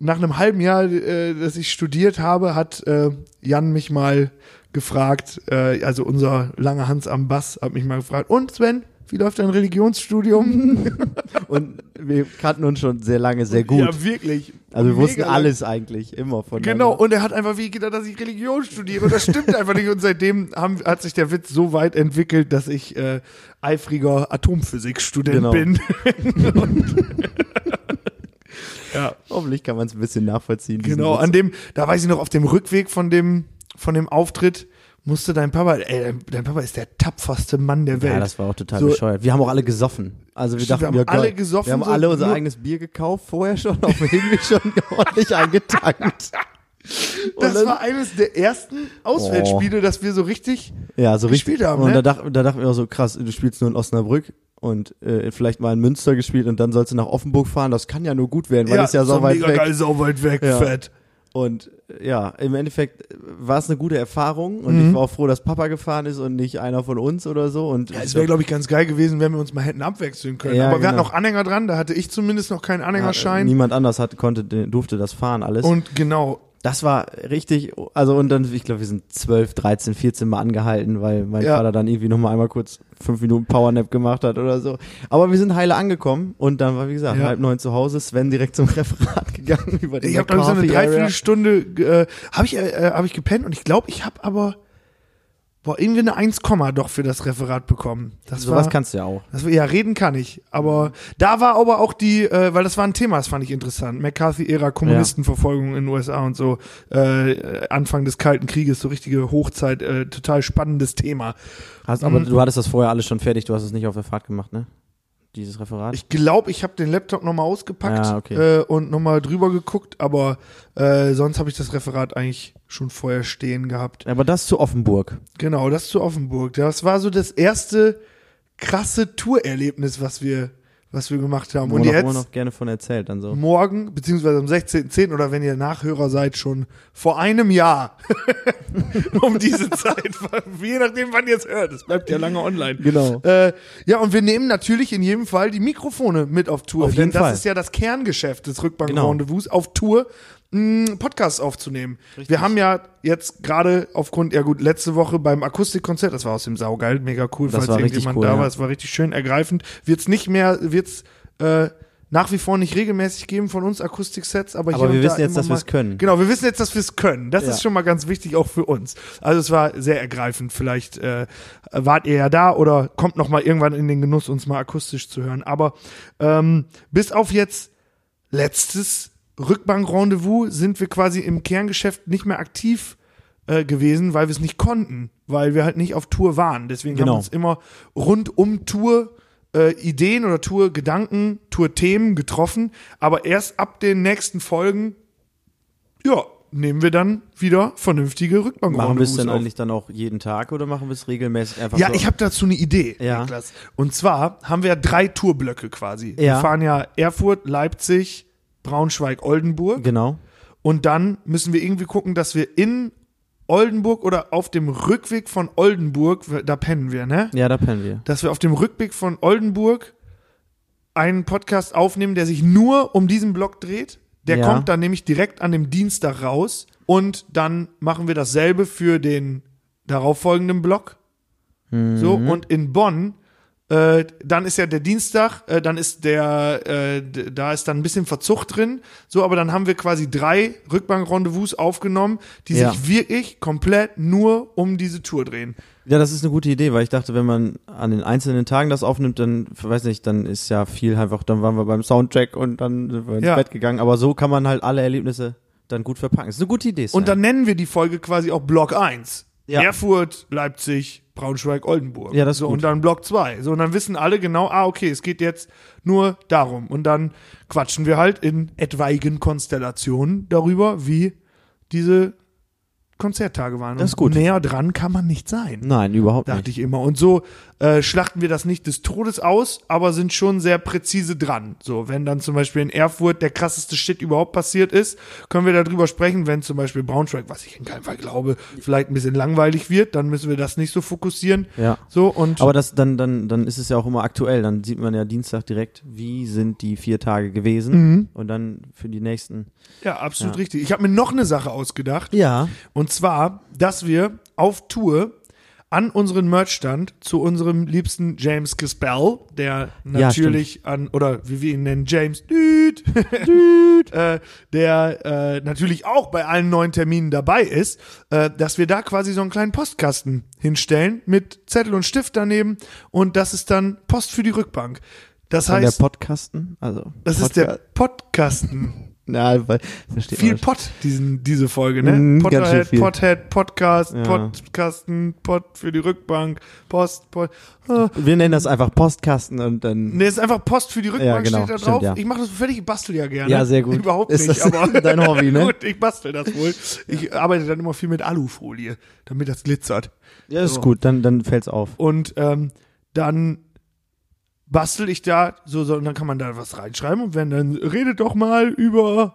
nach einem halben Jahr, äh, dass ich studiert habe, hat äh, Jan mich mal gefragt, äh, also unser lange Hans am Bass hat mich mal gefragt, und Sven, wie läuft dein Religionsstudium? Und wir kannten uns schon sehr lange sehr gut. Ja, wirklich. also wir Mega wussten alles eigentlich, immer von Genau, und er hat einfach wie gedacht, dass ich Religion studiere. Und das stimmt einfach nicht. Und seitdem haben, hat sich der Witz so weit entwickelt, dass ich äh, eifriger Atomphysikstudent Genau. bin. ja, Hoffentlich kann man es ein bisschen nachvollziehen. genau. An dem, da weiß ich noch, auf dem Rückweg von dem, von dem Auftritt musste dein Papa, ey, dein, Papa ist der tapferste Mann der Welt. Ja, das war auch total So- bescheuert. Wir haben auch alle gesoffen. Also wir Stimmt, dachten, wir haben ja, alle gesoffen, Wir haben so alle unser eigenes Bier gekauft, vorher schon, auf dem Hinweg schon ordentlich eingetankt. Das dann- war eines der ersten Auswärtsspiele, dass wir so richtig Ja, so Gespielt richtig. haben, und ne? da, dach, da dachten wir auch so, krass, du spielst nur in Osnabrück und äh, vielleicht mal in Münster gespielt und dann sollst du nach Offenburg fahren. Das kann ja nur gut werden, weil das ist ja so weit mega weg. geil, so weit weg, Ja. fett. Und äh, ja, im Endeffekt war es eine gute Erfahrung und Mhm. ich war auch froh, dass Papa gefahren ist und nicht einer von uns oder so. Und Ja, es wäre, glaube ich, ganz geil gewesen, wenn wir uns mal hätten abwechseln können. Ja, Aber wir hatten genau. noch Anhänger dran, da hatte ich zumindest noch keinen ja, Anhängerschein. niemand anders hat, konnte, durfte das fahren alles. und genau, Das war richtig, also und dann, ich glaube, wir sind 12, 13, 14 Mal angehalten, weil mein Ja. Vater dann irgendwie nochmal einmal kurz fünf Minuten Powernap gemacht hat oder so. Aber wir sind heile angekommen und dann war, wie gesagt, Ja. halb neun zu Hause, Sven direkt zum Referat gegangen über die ich habe glaube ich so eine. Dreiviertelstunde äh, habe ich äh, habe ich gepennt und ich glaube, ich habe aber boah, irgendwie eine 1, doch für das Referat bekommen. Das Sowas war, kannst du ja auch. das ja, reden kann ich, aber da war aber auch die, äh, weil das war ein Thema, das fand ich interessant. McCarthy-Ära, Kommunistenverfolgung in den USA und so, äh, Anfang des Kalten Krieges, so richtige Hochzeit, äh, total spannendes Thema. Hast, aber Mhm. du hattest das vorher alles schon fertig, du hast es nicht auf der Fahrt gemacht, ne? Dieses Referat? Ich glaube, ich habe den Laptop nochmal ausgepackt Ja, okay. äh, und nochmal drüber geguckt, aber äh, sonst habe ich das Referat eigentlich schon vorher stehen gehabt. aber das zu Offenburg. Genau, das zu Offenburg. Das war so das erste krasse Tourerlebnis, was wir, was wir gemacht haben. Und noch, jetzt noch gerne von erzählt, dann so. morgen, beziehungsweise am 16.10. oder wenn ihr Nachhörer seid, schon vor einem Jahr um diese Zeit, je nachdem, wann ihr es hört. Es bleibt ja lange online. Genau. Äh, ja, und wir nehmen natürlich in jedem Fall die Mikrofone mit auf Tour. Auf denn das Fall. ist ja das Kerngeschäft des Genau. Rückbank-Rendezvous auf Tour. Mh, Podcasts aufzunehmen. Wir haben ja jetzt gerade aufgrund, ja gut, letzte Woche beim Akustikkonzert, das war aus dem Saugeil, mega cool, Das falls richtig irgendjemand cool, da ja. war, es war richtig schön ergreifend. Wird's nicht mehr, wird's äh, nach wie vor nicht regelmäßig geben von uns Akustiksets, aber, hier Aber wir und da wissen jetzt, dass mal- wir's können. Genau, wir wissen jetzt, dass wir es können. Das Ja. ist schon mal ganz wichtig auch für uns. Also es war sehr ergreifend. Vielleicht äh, wart ihr ja da oder kommt noch mal irgendwann in den Genuss, uns mal akustisch zu hören. Aber ähm, bis auf jetzt letztes Rückbank-Rendezvous sind wir quasi im Kerngeschäft nicht mehr aktiv äh, gewesen, weil wir es nicht konnten, weil wir halt nicht auf Tour waren. Deswegen haben Genau. wir uns immer rund um Tour äh, Ideen oder Tour-Gedanken, Tour-Themen getroffen, aber erst ab den nächsten Folgen, ja, nehmen wir dann wieder vernünftige rückbank Machen wir es denn eigentlich dann auch jeden Tag oder machen wir es regelmäßig einfach Ja, so? ich habe dazu eine Idee, Ja. Niklas. Und zwar haben wir drei Tourblöcke quasi. Wir Ja. fahren ja Erfurt, Leipzig, Braunschweig, Oldenburg. Genau. Und dann müssen wir irgendwie gucken, dass wir in Oldenburg oder auf dem Rückweg von Oldenburg, da pennen wir, ne? Ja, da pennen wir. Dass wir auf dem Rückweg von Oldenburg einen Podcast aufnehmen, der sich nur um diesen Block dreht. Der Ja. kommt dann nämlich direkt an dem Dienstag raus. Und dann machen wir dasselbe für den darauffolgenden Block. So, Mhm. und in Bonn, äh, dann ist ja der Dienstag, äh, dann ist der, äh, da ist dann ein bisschen Verzucht drin. So, aber dann haben wir quasi drei Rückbank-Rendezvous aufgenommen, die Ja. sich wirklich komplett nur um diese Tour drehen. Ja, das ist eine gute Idee, weil ich dachte, wenn man an den einzelnen Tagen das aufnimmt, dann, weiß nicht, dann ist ja viel einfach, dann waren wir beim Soundtrack und dann sind wir ins Ja. Bett gegangen. Aber so kann man halt alle Erlebnisse dann gut verpacken. Das ist eine gute Idee. Sven. Und dann nennen wir die Folge quasi auch Block 1. Ja. Erfurt, Leipzig, Braunschweig, Oldenburg. Ja, das ist so, gut. Und dann Block 2. So, und dann wissen alle genau, ah, okay, es geht jetzt nur darum. Und dann quatschen wir halt in etwaigen Konstellationen darüber, wie diese Konzerttage waren. Das ist gut. Näher dran kann man nicht sein. Nein, überhaupt Dachte nicht. ich immer. Und so äh, schlachten wir das nicht des Todes aus, aber sind schon sehr präzise dran. So, wenn dann zum Beispiel in Erfurt der krasseste Shit überhaupt passiert ist, können wir darüber sprechen. Wenn zum Beispiel Braunschweig, was ich in keinem Fall glaube, vielleicht ein bisschen langweilig wird, dann müssen wir das nicht so fokussieren. Ja. So und Aber das, dann, dann, dann ist es ja auch immer aktuell. Dann sieht man ja Dienstag direkt, wie sind die vier Tage gewesen. Mhm. Und dann für die nächsten. ja, absolut Ja. richtig. Ich habe mir noch eine Sache ausgedacht. Ja. Und zwar, dass wir auf Tour an unseren Merchstand zu unserem liebsten James Gispel, der natürlich an, oder wie wir ihn nennen, James Düd, Düd. äh, der äh, natürlich auch bei allen neuen Terminen dabei ist, äh, dass wir da quasi so einen kleinen Postkasten hinstellen mit Zettel und Stift daneben und das ist dann Post für die Rückbank. Das Von der heißt, Podcasten. Also. das ist der Podcasten. Na, weil, versteht Viel man. Pot, diesen, diese Folge, ne? Mm, Potterhead. Pothead, Podcast, Ja. Podcasten, Pod für die Rückbank, Post, Pod. Ah. Wir nennen das einfach Postkasten und dann. Ne, ist einfach Post für die Rückbank, Ja, genau, steht da stimmt, drauf. ja. Ich mache das fertig, ich bastel ja gerne. Ja, sehr gut. Überhaupt Ist nicht, das aber dein Hobby, ne? gut, ich bastel das wohl. Ich arbeite dann immer viel mit Alufolie, damit das glitzert. Ja, ist So. gut, dann, dann fällt's auf. Und ähm, dann bastel ich da so, so und dann kann man da was reinschreiben und wenn dann redet doch mal über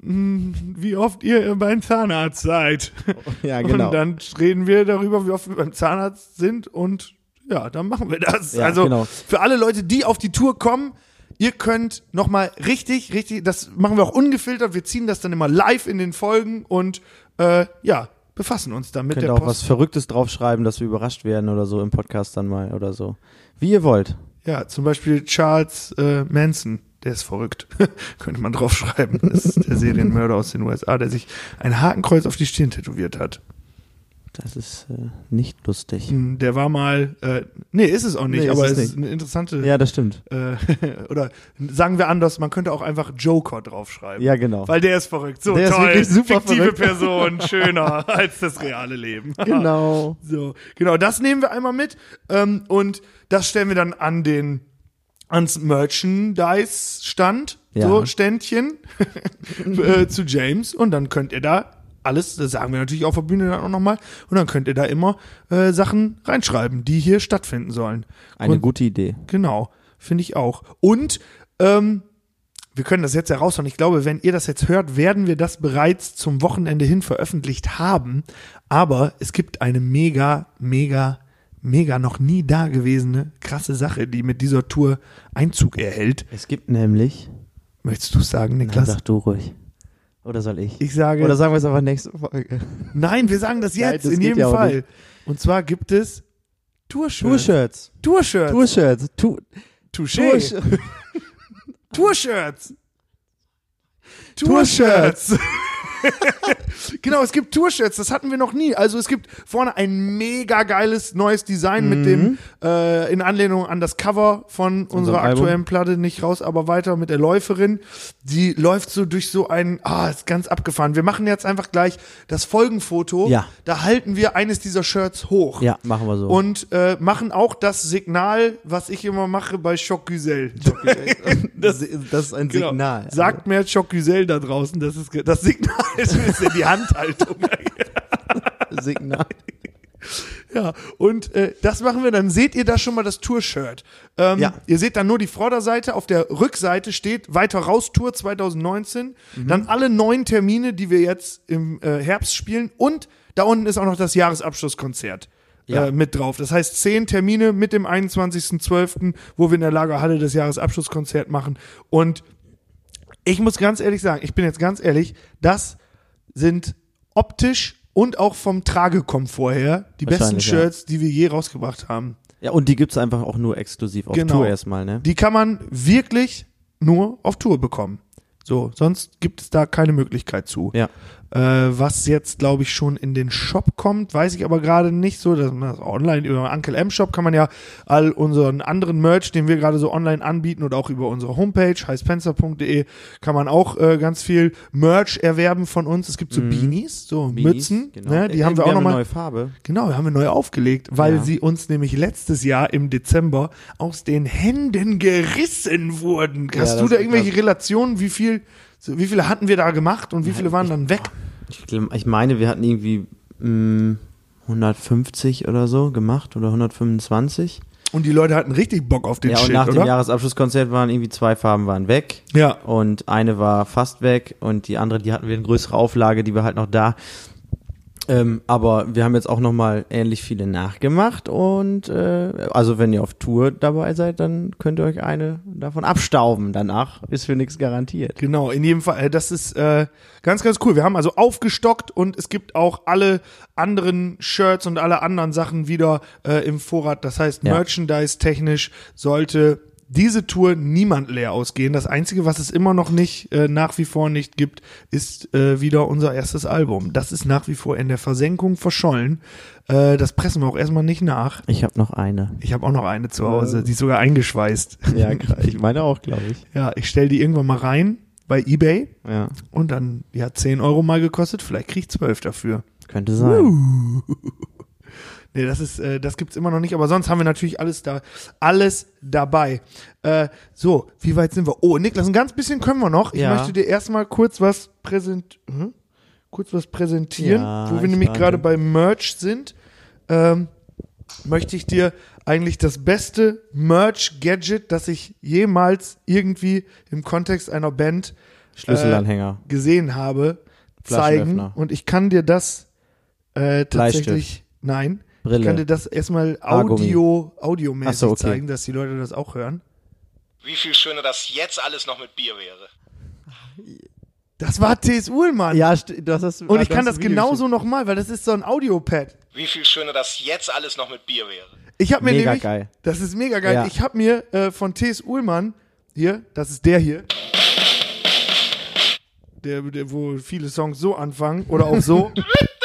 mh, wie oft ihr beim Zahnarzt seid. Ja, Und dann reden wir darüber, wie oft wir beim Zahnarzt sind und ja, dann machen wir das. Ja, also genau. für alle Leute, die auf die Tour kommen, ihr könnt nochmal richtig, richtig, das machen wir auch ungefiltert, wir ziehen das dann immer live in den Folgen und äh, ja, befassen uns dann mit Könnt der auch Post. was Verrücktes draufschreiben, dass wir überrascht werden oder so im Podcast dann mal oder so. Wie ihr wollt. Ja, zum Beispiel Charles äh, Manson, der ist verrückt. Könnte man draufschreiben. Das ist der Serienmörder aus den USA, der sich ein Hakenkreuz auf die Stirn tätowiert hat. Das ist äh, nicht lustig. Hm, Der war mal, äh, nee, ist es auch nicht, Nee, ist aber es es ist eine interessante, Ja, das stimmt. äh, oder sagen wir anders, man könnte auch einfach Joker draufschreiben. Ja, genau. Weil der ist verrückt. So Der ist toll. wirklich super Fiktive verrückt. Person, schöner als das reale Leben. Genau. So, genau, das nehmen wir einmal mit ähm, und das stellen wir dann an den ans Merchandise-Stand, Ja. so Ständchen äh, zu James und dann könnt ihr da alles, das sagen wir natürlich auf der Bühne dann auch nochmal, und dann könnt ihr da immer äh, Sachen reinschreiben, die hier stattfinden sollen. Eine und, gute Idee. Genau, finde ich auch. Und ähm, wir können das jetzt heraushauen. Ich glaube, wenn ihr das jetzt hört, werden wir das bereits zum Wochenende hin veröffentlicht haben. Aber es gibt eine mega, mega, mega noch nie dagewesene krasse Sache, die mit dieser Tour Einzug erhält. Es gibt nämlich. Möchtest du sagen, Niklas? sag du ruhig. Oder soll ich? Ich sage, Oder sagen wir es einfach nächste Folge? nein, wir sagen das Nein, jetzt, das in jedem ja Fall. nicht. Und zwar gibt es Tourshirts. Tour-Shirts. Tourshirts. Tour Touché. Tour Tourshirts. Tourshirts. genau, es gibt Tourshirts, das hatten wir noch nie. Also es gibt vorne ein mega geiles neues Design mit dem, äh, in Anlehnung an das Cover von unserer Album. aktuellen Platte, nicht raus, aber weiter mit der Läuferin. Die läuft so durch so ein, ah, ist ganz abgefahren. Wir machen jetzt einfach gleich das Folgenfoto. Ja. Da halten wir eines dieser Shirts hoch. Ja, machen wir so. Und äh, machen auch das Signal, was ich immer mache bei Choc Güzel. das, das ist ein Genau. Signal. Sagt mehr Choc Güzel da draußen, das ist das Signal ist ein bisschen die Handhaltung. Signal. ja, und äh, das machen wir, dann seht ihr da schon mal das Tour-Shirt. Ähm, Ja. Ihr seht dann nur die Vorderseite, auf der Rückseite steht Weiter raus Tour 2019. Mhm. Dann alle neun Termine, die wir jetzt im äh, Herbst spielen und da unten ist auch noch das Jahresabschlusskonzert. Ja. Äh, mit drauf. Das heißt, zehn Termine mit dem 21.12., wo wir in der Lagerhalle das Jahresabschlusskonzert machen. Und ich muss ganz ehrlich sagen, ich bin jetzt ganz ehrlich, das sind optisch und auch vom Tragekomfort her die besten Wahrscheinlich, ja. Shirts, die wir je rausgebracht haben. Ja, und die gibt's einfach auch nur exklusiv auf Genau. Tour erstmal, ne? Die kann man wirklich nur auf Tour bekommen. So, sonst gibt es da keine Möglichkeit zu. Ja. Äh, was jetzt, glaube ich, schon in den Shop kommt, weiß ich aber gerade nicht so. dass man das online über Uncle M Shop kann man ja all unseren anderen Merch, den wir gerade so online anbieten oder auch über unsere Homepage, heißpenzer.de, kann man auch äh, ganz viel Merch erwerben von uns. Es gibt so Beanies, so Mhm. Beanies, Mützen, genau. ne, die Äh, haben wir auch eine nochmal. neue Farbe. Genau, haben wir neu aufgelegt, weil Ja. sie uns nämlich letztes Jahr im Dezember aus den Händen gerissen wurden. Hast das du da irgendwelche. Relationen, wie viel, so, wie viele hatten wir da gemacht und wie viele waren dann weg? Ich, glaub- ich meine, wir hatten irgendwie mh, 150 oder so gemacht oder 125. Und die Leute hatten richtig Bock auf den ja, und Shit, nach dem oder? Jahresabschlusskonzert waren irgendwie zwei Farben waren weg. Ja. Und eine war fast weg und die andere, die hatten wir in größerer Auflage, die war halt noch da. Ähm, aber wir haben jetzt auch nochmal ähnlich viele nachgemacht und äh, also wenn ihr auf Tour dabei seid, dann könnt ihr euch eine davon abstauben. Danach ist für nichts garantiert. Genau, in jedem Fall. äh, Das ist äh, ganz, ganz cool. Wir haben also aufgestockt und es gibt auch alle anderen Shirts und alle anderen Sachen wieder äh, im Vorrat. Das heißt, Ja. Merchandise-technisch sollte diese Tour niemand leer ausgehen. Das Einzige, was es immer noch nicht, äh, nach wie vor nicht gibt, ist äh, wieder unser erstes Album. Das ist nach wie vor in der Versenkung verschollen. Äh, das pressen wir auch erstmal nicht nach. Ich habe noch eine. Ich habe auch noch eine zu Hause, die ist sogar eingeschweißt. Ja, ich meine auch, glaube ich. Ja, ich stell die irgendwann mal rein bei Ebay. Ja, Und dann, die hat 10 Euro mal gekostet, vielleicht krieg ich 12 dafür. könnte sein. Nee, das ist, äh, das gibt's immer noch nicht, aber sonst haben wir natürlich alles da, alles dabei. Äh, so, wie weit sind wir? Oh, Niklas, ein ganz bisschen können wir noch. Ich Ja. möchte dir erstmal kurz was präsent, hm? kurz was präsentieren, Ja, wo wir ich nämlich gerade bei Merch sind. Ähm, möchte ich dir eigentlich das beste Merch-Gadget, das ich jemals irgendwie im Kontext einer Band Schlüsselanhänger. gesehen habe, zeigen. Und ich kann dir das äh, tatsächlich, nein, Brille. ich kann dir das erstmal. Audio, audiomäßig so, okay. zeigen, dass die Leute das auch hören. Wie viel schöner das jetzt alles noch mit Bier wäre. Das war T.S. Uhlmann. Ja, das du. Und ich kann das genauso nochmal, weil das ist so ein Audiopad. Wie viel schöner das jetzt alles noch mit Bier wäre. Ich habe mir Mega nämlich, geil. das ist mega geil. Ja. Ich habe mir äh, von T.S. Uhlmann hier, das ist der hier, der, der, wo viele Songs so anfangen oder auch so.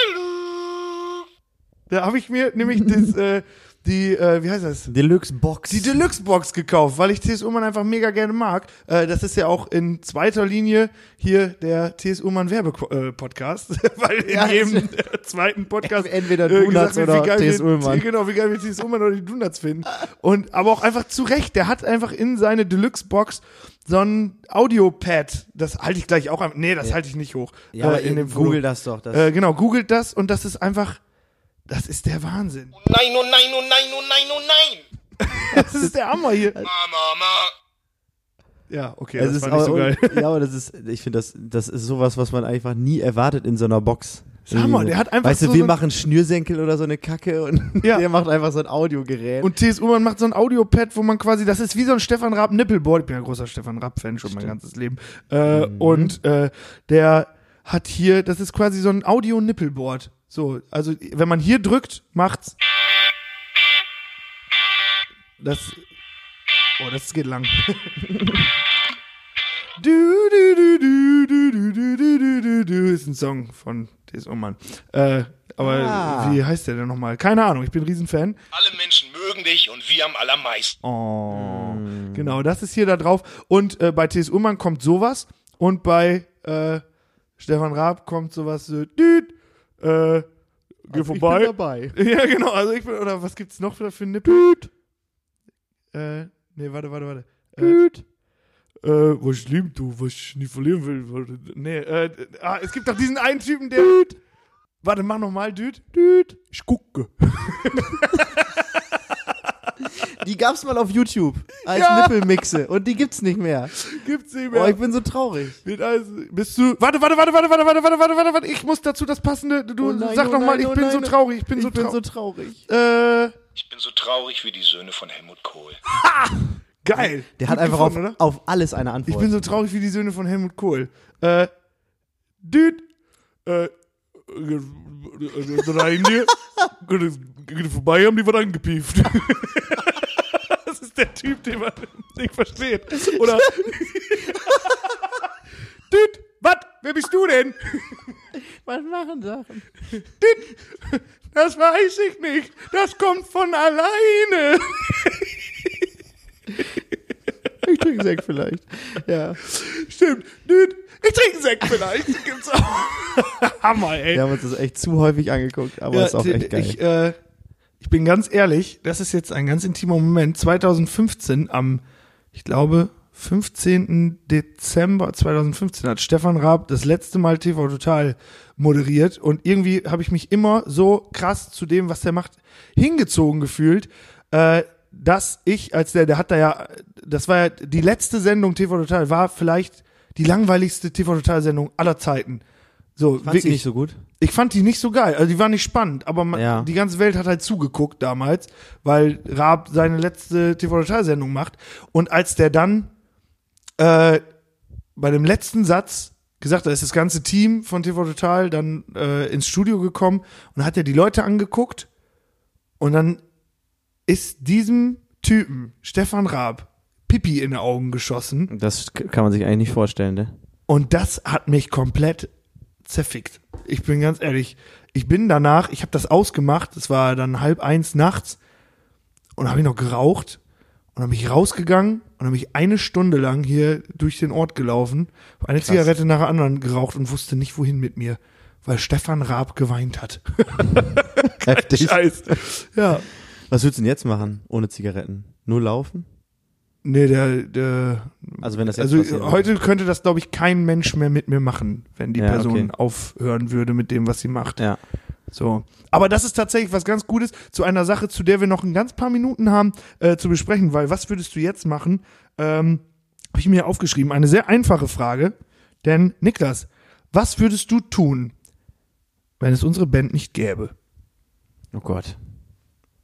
da habe ich mir nämlich das, äh, die, äh, wie heißt das? Deluxe Box. Die Deluxe-Box gekauft, weil ich T.S. Ullmann einfach mega gerne mag. Äh, das ist ja auch in zweiter Linie hier der T.S. Ullmann Werbe-Podcast, weil in Ja, jedem zweiten Podcast Entweder äh, Donuts gesagt wird, oder T.S. wir- Ullmann. Genau, wie geil wir T.S. Ullmann oder die Donuts finden. Und, aber auch einfach zu Recht, der hat einfach in seine Deluxe-Box so ein Audiopad. Das halte ich gleich auch, an- nee, das halte ich nicht hoch. ja, äh, in dem Google Foto. das doch. Das Äh, genau, googelt das und das ist einfach, das ist der Wahnsinn. Nein, oh nein, oh nein, oh nein, oh nein. Das ist der Hammer hier. Mama, Mama. Ja, okay, es das ist war nicht so aber- geil. Ja, aber das ist, ich finde, das, das ist sowas, was man einfach nie erwartet in so einer Box. Sag mal, der hat einfach Weißt du, so wir so ein- machen Schnürsenkel oder so eine Kacke und Ja. der macht einfach so ein Audiogerät. Und TSU, man macht so ein Audiopad, wo man quasi, das ist wie so ein Stefan Raab Nippelboard. Ich bin ja großer Stefan Raab-Fan schon mein ganzes Leben. Äh, Mhm. Und äh, der hat hier, das ist quasi so ein Audio-Nippelboard. So, also wenn man hier drückt, macht's. Das. Oh, das geht lang. du, du, du, du, du, du, du, du, du, du, du, ist ein Song von T.S. Ullmann. Äh, aber Ah. wie heißt der denn nochmal? Keine Ahnung, ich bin ein Riesenfan. Alle Menschen mögen dich und wir am allermeisten. Oh. Genau, das ist hier da drauf. Und äh, bei T.S. Ullmann kommt sowas. Und bei äh, Stefan Raab kommt sowas so, düt, äh, geh vorbei. dabei. Ja, genau, also ich bin, oder was gibt's noch für, für eine Düt. Äh, nee, warte, warte, warte. Düt. Äh, was ich lieb, du, was ich nie verlieren will. Nee, äh, ah, es gibt doch diesen einen Typen, der. Düt. Warte, mach nochmal, Düt. Düt. Ich gucke. Die gab's mal auf YouTube als Ja. Nippelmixe und die gibt's nicht mehr. Gibt's nicht Oh, mehr. ich bin so traurig. Bist du. Warte, warte, warte, warte, warte, warte, warte, warte, warte, warte. Ich muss dazu das passende. Du Oh nein, sag oh doch mal, nein, ich oh bin nein. so traurig. Ich bin Ich so bin so traurig. traurig. äh, Ich bin so traurig wie die Söhne von Helmut Kohl. geil. Der Gut hat einfach gefunden, auf, auf alles eine Ich Antwort. bin so traurig wie die Söhne von Helmut Kohl. Äh, Düt. Äh, rein dir. Vorbei, haben die was angepieft. das ist der Typ, den man nicht versteht. Oder. Düt, was? Wer bist du denn? Was machen Sachen? Das weiß ich nicht. Das kommt von alleine. Ich trinke Sekt vielleicht. Ja. Stimmt. Düt. Ich trinke Sekt vielleicht. Gibt's auch. Hammer, ey. Wir haben uns das echt zu häufig angeguckt, aber ist auch echt geil. Ich, äh, ich bin ganz ehrlich, das ist jetzt ein ganz intimer Moment. 2015 am, ich glaube, 15. Dezember 2015 hat Stefan Raab das letzte Mal TV Total moderiert und irgendwie habe ich mich immer so krass zu dem, was der macht, hingezogen gefühlt, äh, dass ich als der, der hat da ja, das war ja die letzte Sendung TV Total, war vielleicht die langweiligste TV Total Sendung aller Zeiten. So, Fandst du nicht so gut? ich fand die nicht so geil. Also die war nicht spannend, aber man, Ja. die ganze Welt hat halt zugeguckt damals, weil Raab seine letzte TV-Total-Sendung macht. Und als der dann äh, bei dem letzten Satz gesagt hat, ist das ganze Team von TV Total dann äh, ins Studio gekommen und hat er die Leute angeguckt und dann ist diesem Typen, Stefan Raab, Pipi in die Augen geschossen Das kann man sich eigentlich nicht vorstellen, ne? und das hat mich komplett zerfickt. Ich bin ganz ehrlich. Ich bin danach, ich habe das ausgemacht, es war dann halb eins nachts und habe ich noch geraucht und dann bin ich rausgegangen und habe mich eine Stunde lang hier durch den Ort gelaufen, eine Zigarette nach der anderen geraucht und wusste nicht wohin mit mir, weil Stefan Raab geweint hat. Heftig. Scheiß. Ja. Was würdest du denn jetzt machen, ohne Zigaretten? Nur laufen? Nee, der, der Also wenn das jetzt also passiert. heute könnte das glaube ich kein Mensch mehr mit mir machen, wenn die Ja, Person okay. aufhören würde mit dem, was sie macht. Ja. So. Aber das ist tatsächlich was ganz Gutes zu einer Sache, zu der wir noch ein ganz paar Minuten haben äh, zu besprechen, weil was würdest du jetzt machen? Ähm, Habe ich mir aufgeschrieben. Eine sehr einfache Frage. Denn, Niklas, was würdest du tun, wenn es unsere Band nicht gäbe? Oh Gott.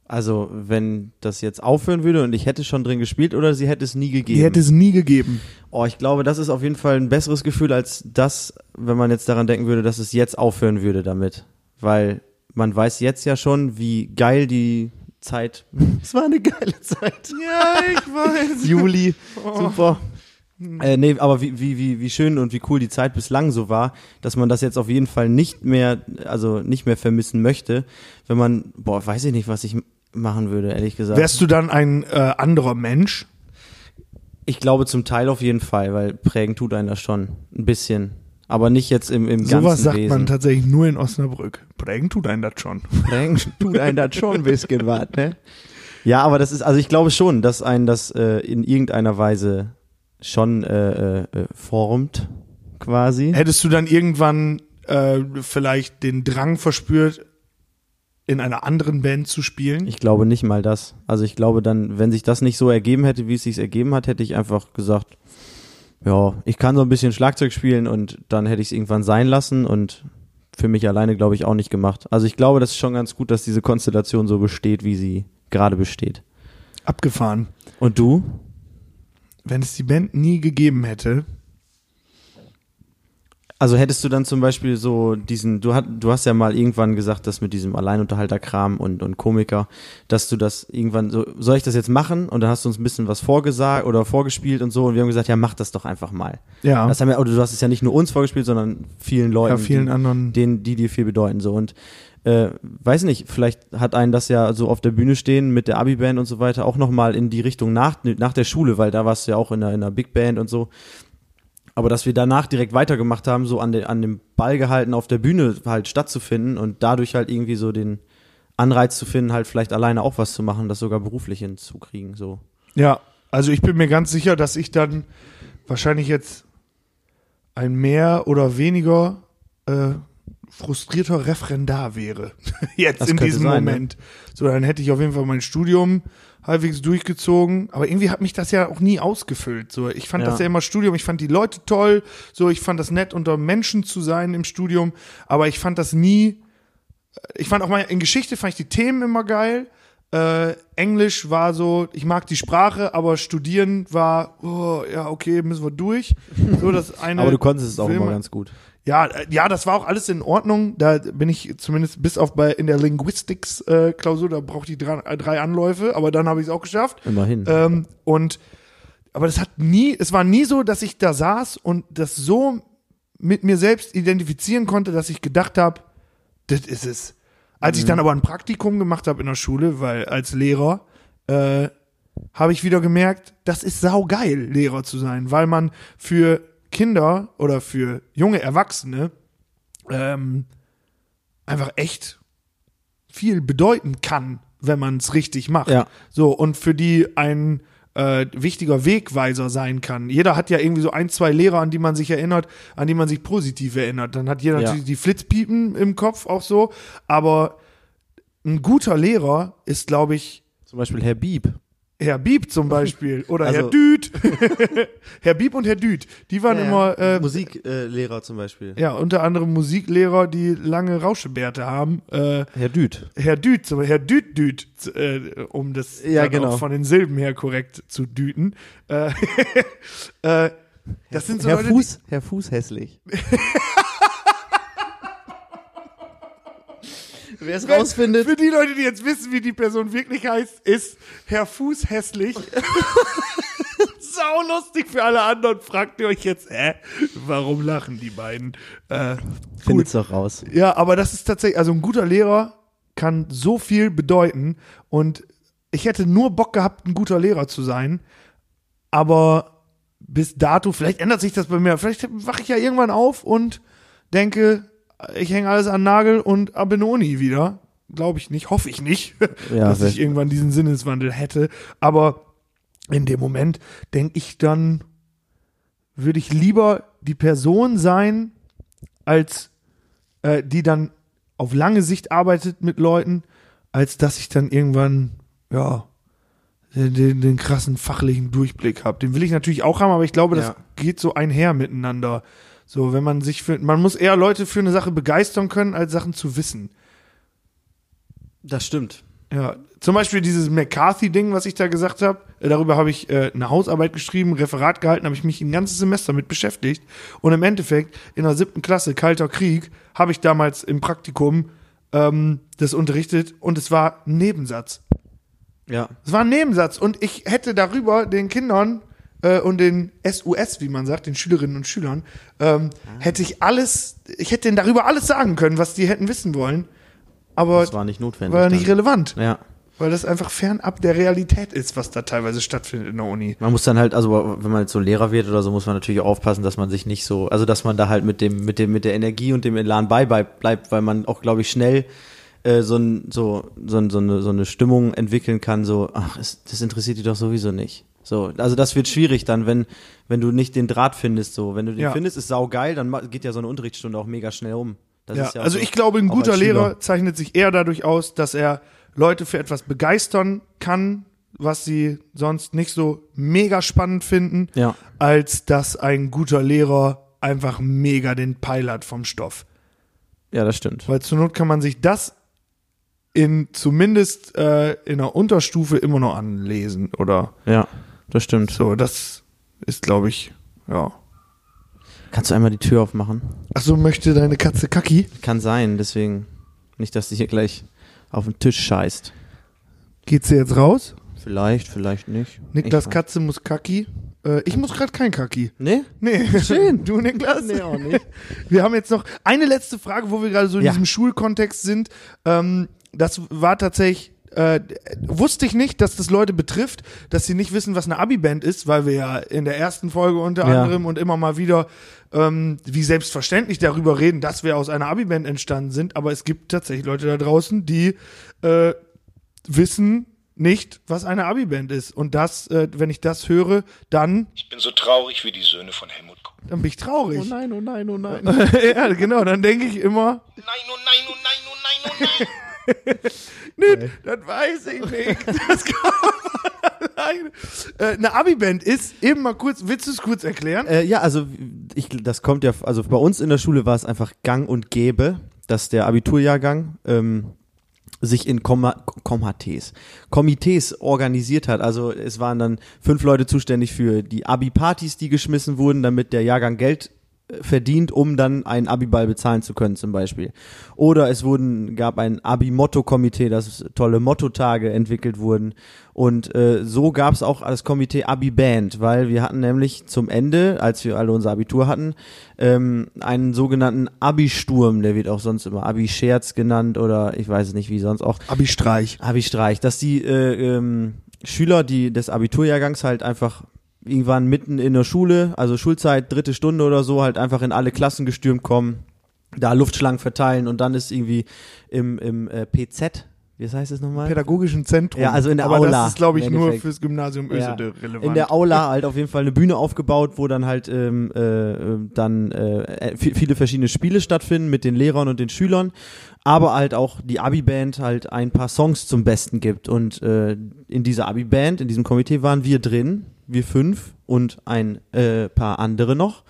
Also, wenn das jetzt aufhören würde und ich hätte schon drin gespielt oder sie hätte es nie gegeben. Die hätte es nie gegeben. oh, ich glaube, das ist auf jeden Fall ein besseres Gefühl als das, wenn man jetzt daran denken würde, dass es jetzt aufhören würde damit. Weil man weiß jetzt ja schon, wie geil die Zeit. Es war eine geile Zeit. Ja, ich weiß. Juli, super. Äh, nee, aber wie, wie, wie, wie schön und wie cool die Zeit bislang so war, dass man das jetzt auf jeden Fall nicht mehr, also nicht mehr vermissen möchte, wenn man, boah, weiß ich nicht, was ich machen würde, ehrlich gesagt. Wärst du dann ein äh, anderer Mensch? ich glaube zum Teil auf jeden Fall, weil prägen tut einen das schon. Ein bisschen. Aber nicht jetzt im, im ganzen Sowas sagt Wesen. man tatsächlich nur in Osnabrück. Prägen tut einen das schon. Prägen tut einen das schon ein bisschen was, ne? Ja, aber das ist, also ich glaube schon, dass einen das äh, in irgendeiner Weise schon äh, äh, äh, formt, quasi. Hättest du dann irgendwann äh, vielleicht den Drang verspürt, in einer anderen Band zu spielen? Ich glaube nicht mal das. Also ich glaube dann, wenn sich das nicht so ergeben hätte, wie es sich ergeben hat, hätte ich einfach gesagt, ja, ich kann so ein bisschen Schlagzeug spielen und dann hätte ich es irgendwann sein lassen und für mich alleine glaube ich auch nicht gemacht. Also ich glaube, das ist schon ganz gut, dass diese Konstellation so besteht, wie sie gerade besteht. Abgefahren. Und du? Wenn es die Band nie gegeben hätte, Also hättest du dann zum Beispiel so diesen, du, hat, du hast ja mal irgendwann gesagt, dass mit diesem Alleinunterhalterkram und, und Komiker, dass du das irgendwann so, soll ich das jetzt machen? Und dann hast du uns ein bisschen was vorgesagt oder vorgespielt und so und wir haben gesagt, ja, mach das doch einfach mal. Ja. Das haben wir, oder du hast es ja nicht nur uns vorgespielt, sondern vielen Leuten, Ja, vielen die, anderen. denen, die dir viel bedeuten, so und äh, weiß nicht, vielleicht hat einen das ja so auf der Bühne stehen mit der Abi-Band und so weiter auch nochmal in die Richtung nach, nach der Schule, weil da warst du ja auch in der, in der Big Band und so. Aber dass wir danach direkt weitergemacht haben, so an, den, an dem Ball gehalten, auf der Bühne halt stattzufinden und dadurch halt irgendwie so den Anreiz zu finden, halt vielleicht alleine auch was zu machen, das sogar beruflich hinzukriegen, so. Ja, also ich bin mir ganz sicher, dass ich dann wahrscheinlich jetzt ein mehr oder weniger äh, frustrierter Referendar wäre. jetzt Das in diesem sein, ne? Moment. So, dann hätte ich auf jeden Fall mein Studium halbwegs durchgezogen. Aber irgendwie hat mich das ja auch nie ausgefüllt. So, ich fand Ja. das ja immer Studium. Ich fand die Leute toll. So, ich fand das nett, unter Menschen zu sein im Studium. Aber ich fand das nie. Ich fand auch mal in Geschichte fand ich die Themen immer geil. Äh, Englisch war so, ich mag die Sprache, aber studieren war, oh, ja, okay, müssen wir durch. So, das eine. Aber du konntest es auch will immer ganz gut. Ja, äh, ja, das war auch alles in Ordnung. Da bin ich zumindest bis auf bei in der Linguistics-Klausur, da brauchte ich drei, drei Anläufe, aber dann habe ich es auch geschafft. Immerhin. Ähm, und aber das hat nie, es war nie so, dass ich da saß und das so mit mir selbst identifizieren konnte, dass ich gedacht habe, das ist es. Als ich dann aber ein Praktikum gemacht habe in der Schule, weil als Lehrer, äh, habe ich wieder gemerkt, das ist saugeil, Lehrer zu sein, weil man für Kinder oder für junge Erwachsene ähm, einfach echt viel bedeuten kann, wenn man es richtig macht. Ja. So, und für die ein äh, wichtiger Wegweiser sein kann. Jeder hat ja irgendwie so ein, zwei Lehrer, an die man sich erinnert, an die man sich positiv erinnert. Dann hat jeder Ja. natürlich die Flitzpiepen im Kopf auch so, aber ein guter Lehrer ist, glaube ich, Zum Beispiel Herr Bieb. Herr Bieb zum Beispiel oder Herr Also- Düd. Herr Bieb und Herr Düd, die waren immer äh, Musiklehrer zum Beispiel. ja unter anderem Musiklehrer, die lange Rauschebärte haben. Äh, Herr Düd. Herr Düd, zum- Herr Düd Düd, äh, um das Ja, genau. auch von den Silben her korrekt zu düten. Äh, äh, das sind so Herr Leute, Fuß, Herr Fuß hässlich. Wer es rausfindet. für die Leute, die jetzt wissen, wie die Person wirklich heißt, ist Herr Fuß hässlich. Sau lustig für alle anderen. Fragt ihr euch jetzt, äh, warum lachen die beiden? Äh, gut. Findet's doch raus. Ja, aber das ist tatsächlich, also ein guter Lehrer kann so viel bedeuten und ich hätte nur Bock gehabt, ein guter Lehrer zu sein, aber bis dato, vielleicht ändert sich das bei mir, vielleicht wache ich ja irgendwann auf und denke, ich hänge alles an Nagel und ab in die Uni wieder. Glaube ich nicht, hoffe ich nicht, Ja, dass ich irgendwann diesen Sinneswandel hätte, aber in dem Moment denke ich dann, würde ich lieber die Person sein, als äh, die dann auf lange Sicht arbeitet mit Leuten, als dass ich dann irgendwann, ja, den, den, den krassen fachlichen Durchblick habe. Den will ich natürlich auch haben, aber ich glaube, das Ja. geht so einher miteinander. So, wenn man sich für, man muss eher Leute für eine Sache begeistern können, als Sachen zu wissen. Das stimmt. Ja, zum Beispiel dieses McCarthy-Ding, was ich da gesagt habe, äh, darüber habe ich äh, eine Hausarbeit geschrieben, Referat gehalten, habe ich mich ein ganzes Semester mit beschäftigt. Und im Endeffekt, in der siebten Klasse, Kalter Krieg, habe ich damals im Praktikum ähm, das unterrichtet und es war ein Nebensatz. Ja. Es war ein Nebensatz und ich hätte darüber den Kindern äh, und den SUS, wie man sagt, den Schülerinnen und Schülern, ähm, hätte ich alles, ich hätte denen darüber alles sagen können, was die hätten wissen wollen. Aber Das war nicht notwendig. war nicht dann. relevant. Ja. Weil das einfach fernab der Realität ist, was da teilweise stattfindet in der Uni. Man muss dann halt, also wenn man jetzt so Lehrer wird oder so, muss man natürlich aufpassen, dass man sich nicht so, also dass man da halt mit dem, mit dem, mit der Energie und dem Elan bei bleibt, weil man auch, glaube ich, schnell äh, so, ein, so, so, so, eine, so eine Stimmung entwickeln kann, so, ach, das interessiert die doch sowieso nicht. So, also das wird schwierig dann, wenn, wenn du nicht den Draht findest, so. Wenn du den Ja. findest, ist saugeil, dann geht ja so eine Unterrichtsstunde auch mega schnell um. Das Ja, ist ja auch also so, ich glaube, ein guter. Lehrer zeichnet sich eher dadurch aus, dass er Leute für etwas begeistern kann, was sie sonst nicht so mega spannend finden, Ja. als dass ein guter Lehrer einfach mega den Peil hat vom Stoff. Ja, das stimmt. Weil zur Not kann man sich das in zumindest äh, in der Unterstufe immer noch anlesen oder Ja, das stimmt. so. Das ist, glaube ich, ja. Kannst du einmal die Tür aufmachen? Achso, möchte deine Katze Kaki? Kann sein, deswegen nicht, dass sie hier gleich auf den Tisch scheißt. Geht sie jetzt raus? Vielleicht, vielleicht nicht. Niklas Ich- Katze muss Kaki. Äh, ich muss gerade kein Kaki. Nee? Nee. Schön. Du, Niklas? Nee, auch nicht. Wir haben jetzt noch eine letzte Frage, wo wir gerade so in Ja. diesem Schulkontext sind. Ähm, das war tatsächlich, äh, wusste ich nicht, dass das Leute betrifft, dass sie nicht wissen, was eine Abi-Band ist, weil wir ja in der ersten Folge unter Ja. anderem und immer mal wieder ähm, wie selbstverständlich darüber reden, dass wir aus einer Abi-Band entstanden sind. Aber es gibt tatsächlich Leute da draußen, die äh, wissen nicht, was eine Abi-Band ist. Und das, äh, wenn ich das höre, dann, Ich bin so traurig wie die Söhne von Helmut Kohl. dann bin ich traurig. nein, oh nein, oh nein. ja, genau, dann denke ich immer, Nein, oh nein, oh nein, oh nein, oh nein. Nee, das weiß ich nicht. Das kann man. Äh, eine Abi-Band ist, eben mal kurz, willst du es kurz erklären? Äh, ja, also ich, das kommt ja, also bei uns in der Schule war es einfach gang und gäbe, dass der Abiturjahrgang ähm, sich in Komma, Komitees, Komitees organisiert hat. Also es waren dann fünf Leute zuständig für die Abi-Partys, die geschmissen wurden, damit der Jahrgang Geld verdient, um dann einen Abiball bezahlen zu können zum Beispiel. Oder es wurden, gab ein Abi-Motto-Komitee, das tolle Mottotage entwickelt wurden. Und äh, so gab es auch das Komitee Abi-Band, weil wir hatten nämlich zum Ende, als wir alle unser Abitur hatten, ähm, einen sogenannten Abi-Sturm, der wird auch sonst immer Abi-Scherz genannt oder ich weiß es nicht wie sonst auch. Abi-Streich. Abi-Streich, dass die äh, ähm, Schüler, die des Abiturjahrgangs halt einfach irgendwann mitten in der Schule, also Schulzeit, dritte Stunde oder so, halt einfach in alle Klassen gestürmt kommen, da Luftschlangen verteilen und dann ist irgendwie im, im äh, PZ, wie heißt es nochmal? Pädagogischen Zentrum. Ja, also in der Aber Aula, das ist, glaube ich, nur fürs Gymnasium Ja. Ösede relevant. In der Aula halt auf jeden Fall eine Bühne aufgebaut, wo dann halt ähm, äh, äh, dann äh, vi- viele verschiedene Spiele stattfinden mit den Lehrern und den Schülern, aber halt auch die Abi-Band halt ein paar Songs zum Besten gibt. Und äh, in dieser Abi-Band, in diesem Komitee waren wir drin, wir fünf und ein äh, paar andere noch.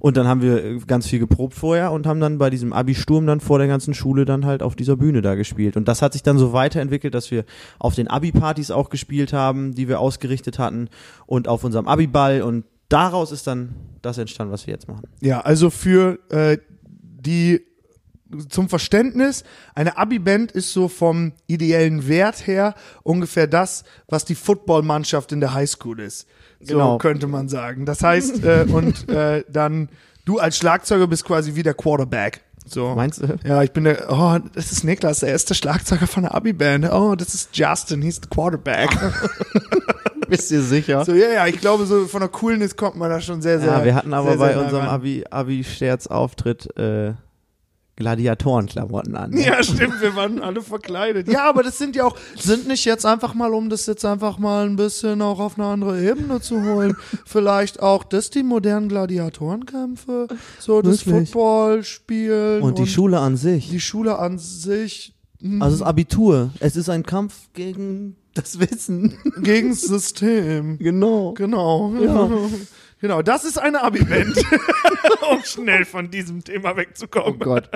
Und dann haben wir äh, ganz viel geprobt vorher und haben dann bei diesem Abi-Sturm dann vor der ganzen Schule dann halt auf dieser Bühne da gespielt. Und das hat sich dann so weiterentwickelt, dass wir auf den Abi-Partys auch gespielt haben, die wir ausgerichtet hatten und auf unserem Abi-Ball und daraus ist dann das entstanden, was wir jetzt machen. Ja, also für äh, die zum Verständnis, eine Abi-Band ist so vom ideellen Wert her ungefähr das, was die Footballmannschaft in der Highschool ist. So Genau. könnte man sagen. Das heißt, äh, und äh, dann du als Schlagzeuger bist quasi wie der Quarterback. So. Meinst du? Ja, ich bin der, oh, das ist Niklas, er ist der Schlagzeuger von der Abi-Band. Oh, das ist Justin, he's the Quarterback. Bist du sicher? so, ja, ja, ich glaube, so von der Coolness kommt man da schon sehr, sehr ja, wir hatten aber sehr, bei sehr nah unserem ran. Abi, Abi-Scherz-Auftritt äh, Gladiatorenklamotten an. ne? Ja, stimmt, wir waren alle verkleidet. Ja, aber das sind ja auch, sind nicht jetzt einfach mal, um das jetzt einfach mal ein bisschen auch auf eine andere Ebene zu holen, vielleicht auch das die modernen Gladiatorenkämpfe, so das Wirklich? Footballspielen Und die Schule an sich. die Schule an sich hm, Also das Abitur. Es ist ein Kampf gegen das Wissen. gegen das System. Genau. Genau. Ja. Genau, das ist eine Abi-Band, um schnell von diesem Thema wegzukommen. Oh Gott.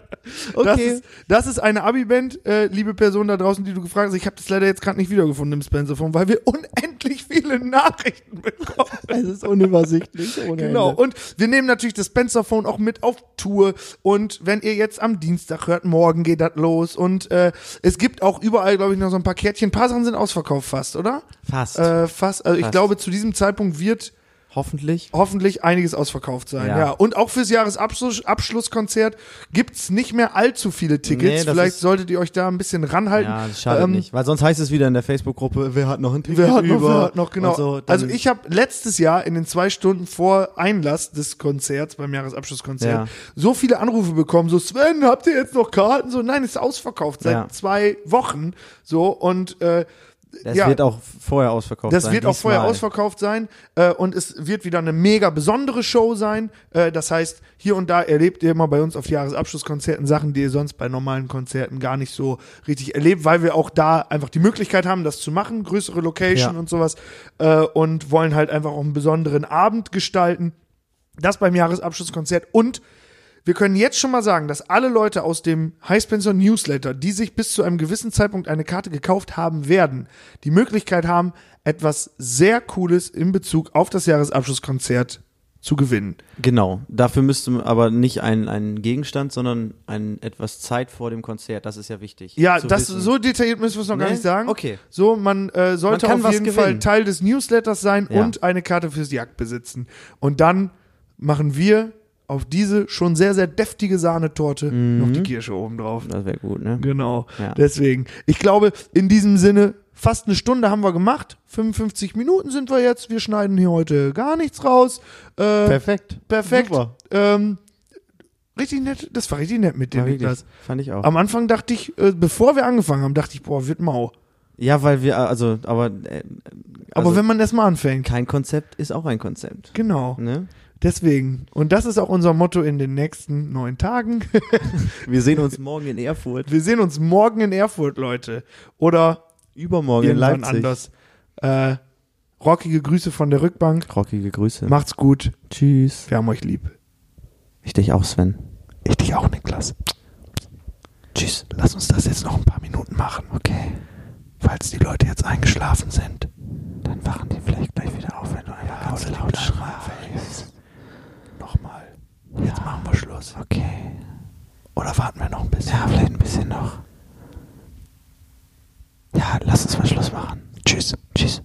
Das, Okay. ist, das ist eine Abi-Band, äh, liebe Person da draußen, die du gefragt hast. Ich habe das leider jetzt gerade nicht wiedergefunden im Spencer-Phone, weil wir unendlich viele Nachrichten bekommen. es ist unübersichtlich. Ohne Genau. Ende. Und wir nehmen natürlich das Spencer-Phone auch mit auf Tour. Und wenn ihr jetzt am Dienstag hört, morgen geht das los. Und äh, es gibt auch überall, glaube ich, noch so ein paar Kärtchen. Ein paar Sachen sind ausverkauft fast, oder? Fast. Äh, fast. Also ich Fast. glaube, zu diesem Zeitpunkt wird Hoffentlich. hoffentlich einiges ausverkauft sein. Ja. Ja. Und auch fürs Jahresabschluss Abschlusskonzert gibt's nicht mehr allzu viele Tickets. Nee, Vielleicht solltet ihr euch da ein bisschen ranhalten. Ja, das schadet Ähm, nicht. Weil sonst heißt es wieder in der Facebook-Gruppe, wer hat noch ein Ticket Wer hat noch, über? wer hat noch, genau. So, dann- also ich habe letztes Jahr in den zwei Stunden vor Einlass des Konzerts, beim Jahresabschlusskonzert, Ja. so viele Anrufe bekommen, so Sven, habt ihr jetzt noch Karten? So, nein, ist ausverkauft seit Ja. zwei Wochen. So, und äh, Das ja. wird auch vorher ausverkauft Das sein. wird auch vorher ausverkauft sein äh, und es wird wieder eine mega besondere Show sein. Äh, das heißt, hier und da erlebt ihr immer bei uns auf Jahresabschlusskonzerten Sachen, die ihr sonst bei normalen Konzerten gar nicht so richtig erlebt, weil wir auch da einfach die Möglichkeit haben, das zu machen, größere Location Ja. und sowas äh, und wollen halt einfach auch einen besonderen Abend gestalten. Das beim Jahresabschlusskonzert und wir können jetzt schon mal sagen, dass alle Leute aus dem High Spencer Newsletter, die sich bis zu einem gewissen Zeitpunkt eine Karte gekauft haben werden, die Möglichkeit haben, etwas sehr Cooles in Bezug auf das Jahresabschlusskonzert zu gewinnen. Genau. Dafür müsste man aber nicht ein, ein Gegenstand, sondern ein etwas Zeit vor dem Konzert. Das ist ja wichtig. Ja, das wissen. so detailliert müssen wir es noch gar Nee? nicht sagen. Okay. So, man äh, sollte Man auf jeden Fall gewinnen. Teil des Newsletters sein Ja. und eine Karte fürs Jagd besitzen. Und dann machen wir auf diese schon sehr, sehr deftige Sahnetorte noch die Kirsche oben drauf. Das wäre gut, ne? Genau. Ja. Deswegen. Ich glaube, in diesem Sinne, fast eine Stunde haben wir gemacht. 55 Minuten sind wir jetzt. Wir schneiden hier heute gar nichts raus. Äh, Perfekt. perfekt. Super. Ähm, richtig nett. Das war richtig nett mit dir, wirklich. Niklas. Fand ich auch. Am Anfang dachte ich, äh, bevor wir angefangen haben, dachte ich, boah, wird mau. ja, weil wir, also, aber. Äh, Aber also, wenn man erstmal anfängt. kein Konzept ist auch ein Konzept. Genau. Ne? Deswegen. Und das ist auch unser Motto in den nächsten neun Tagen. Wir sehen uns morgen in Erfurt. Wir sehen uns morgen in Erfurt, Leute. Oder Übermorgen in Leipzig. anders. Äh, rockige Grüße von der Rückbank. Rockige Grüße. Macht's gut. Tschüss. Wir haben euch lieb. Ich dich auch, Sven. Ich dich auch, Niklas. Tschüss. Lass uns das jetzt noch ein paar Minuten machen. Okay. Falls die Leute jetzt eingeschlafen sind. Dann wachen die vielleicht gleich wieder auf, wenn du einfach Ja, ganz laut schreist. Jetzt ja. machen wir Schluss. Okay. Oder warten wir noch ein bisschen? Ja, vielleicht ein bisschen noch. Ja, lass uns mal Schluss machen. Tschüss. Tschüss.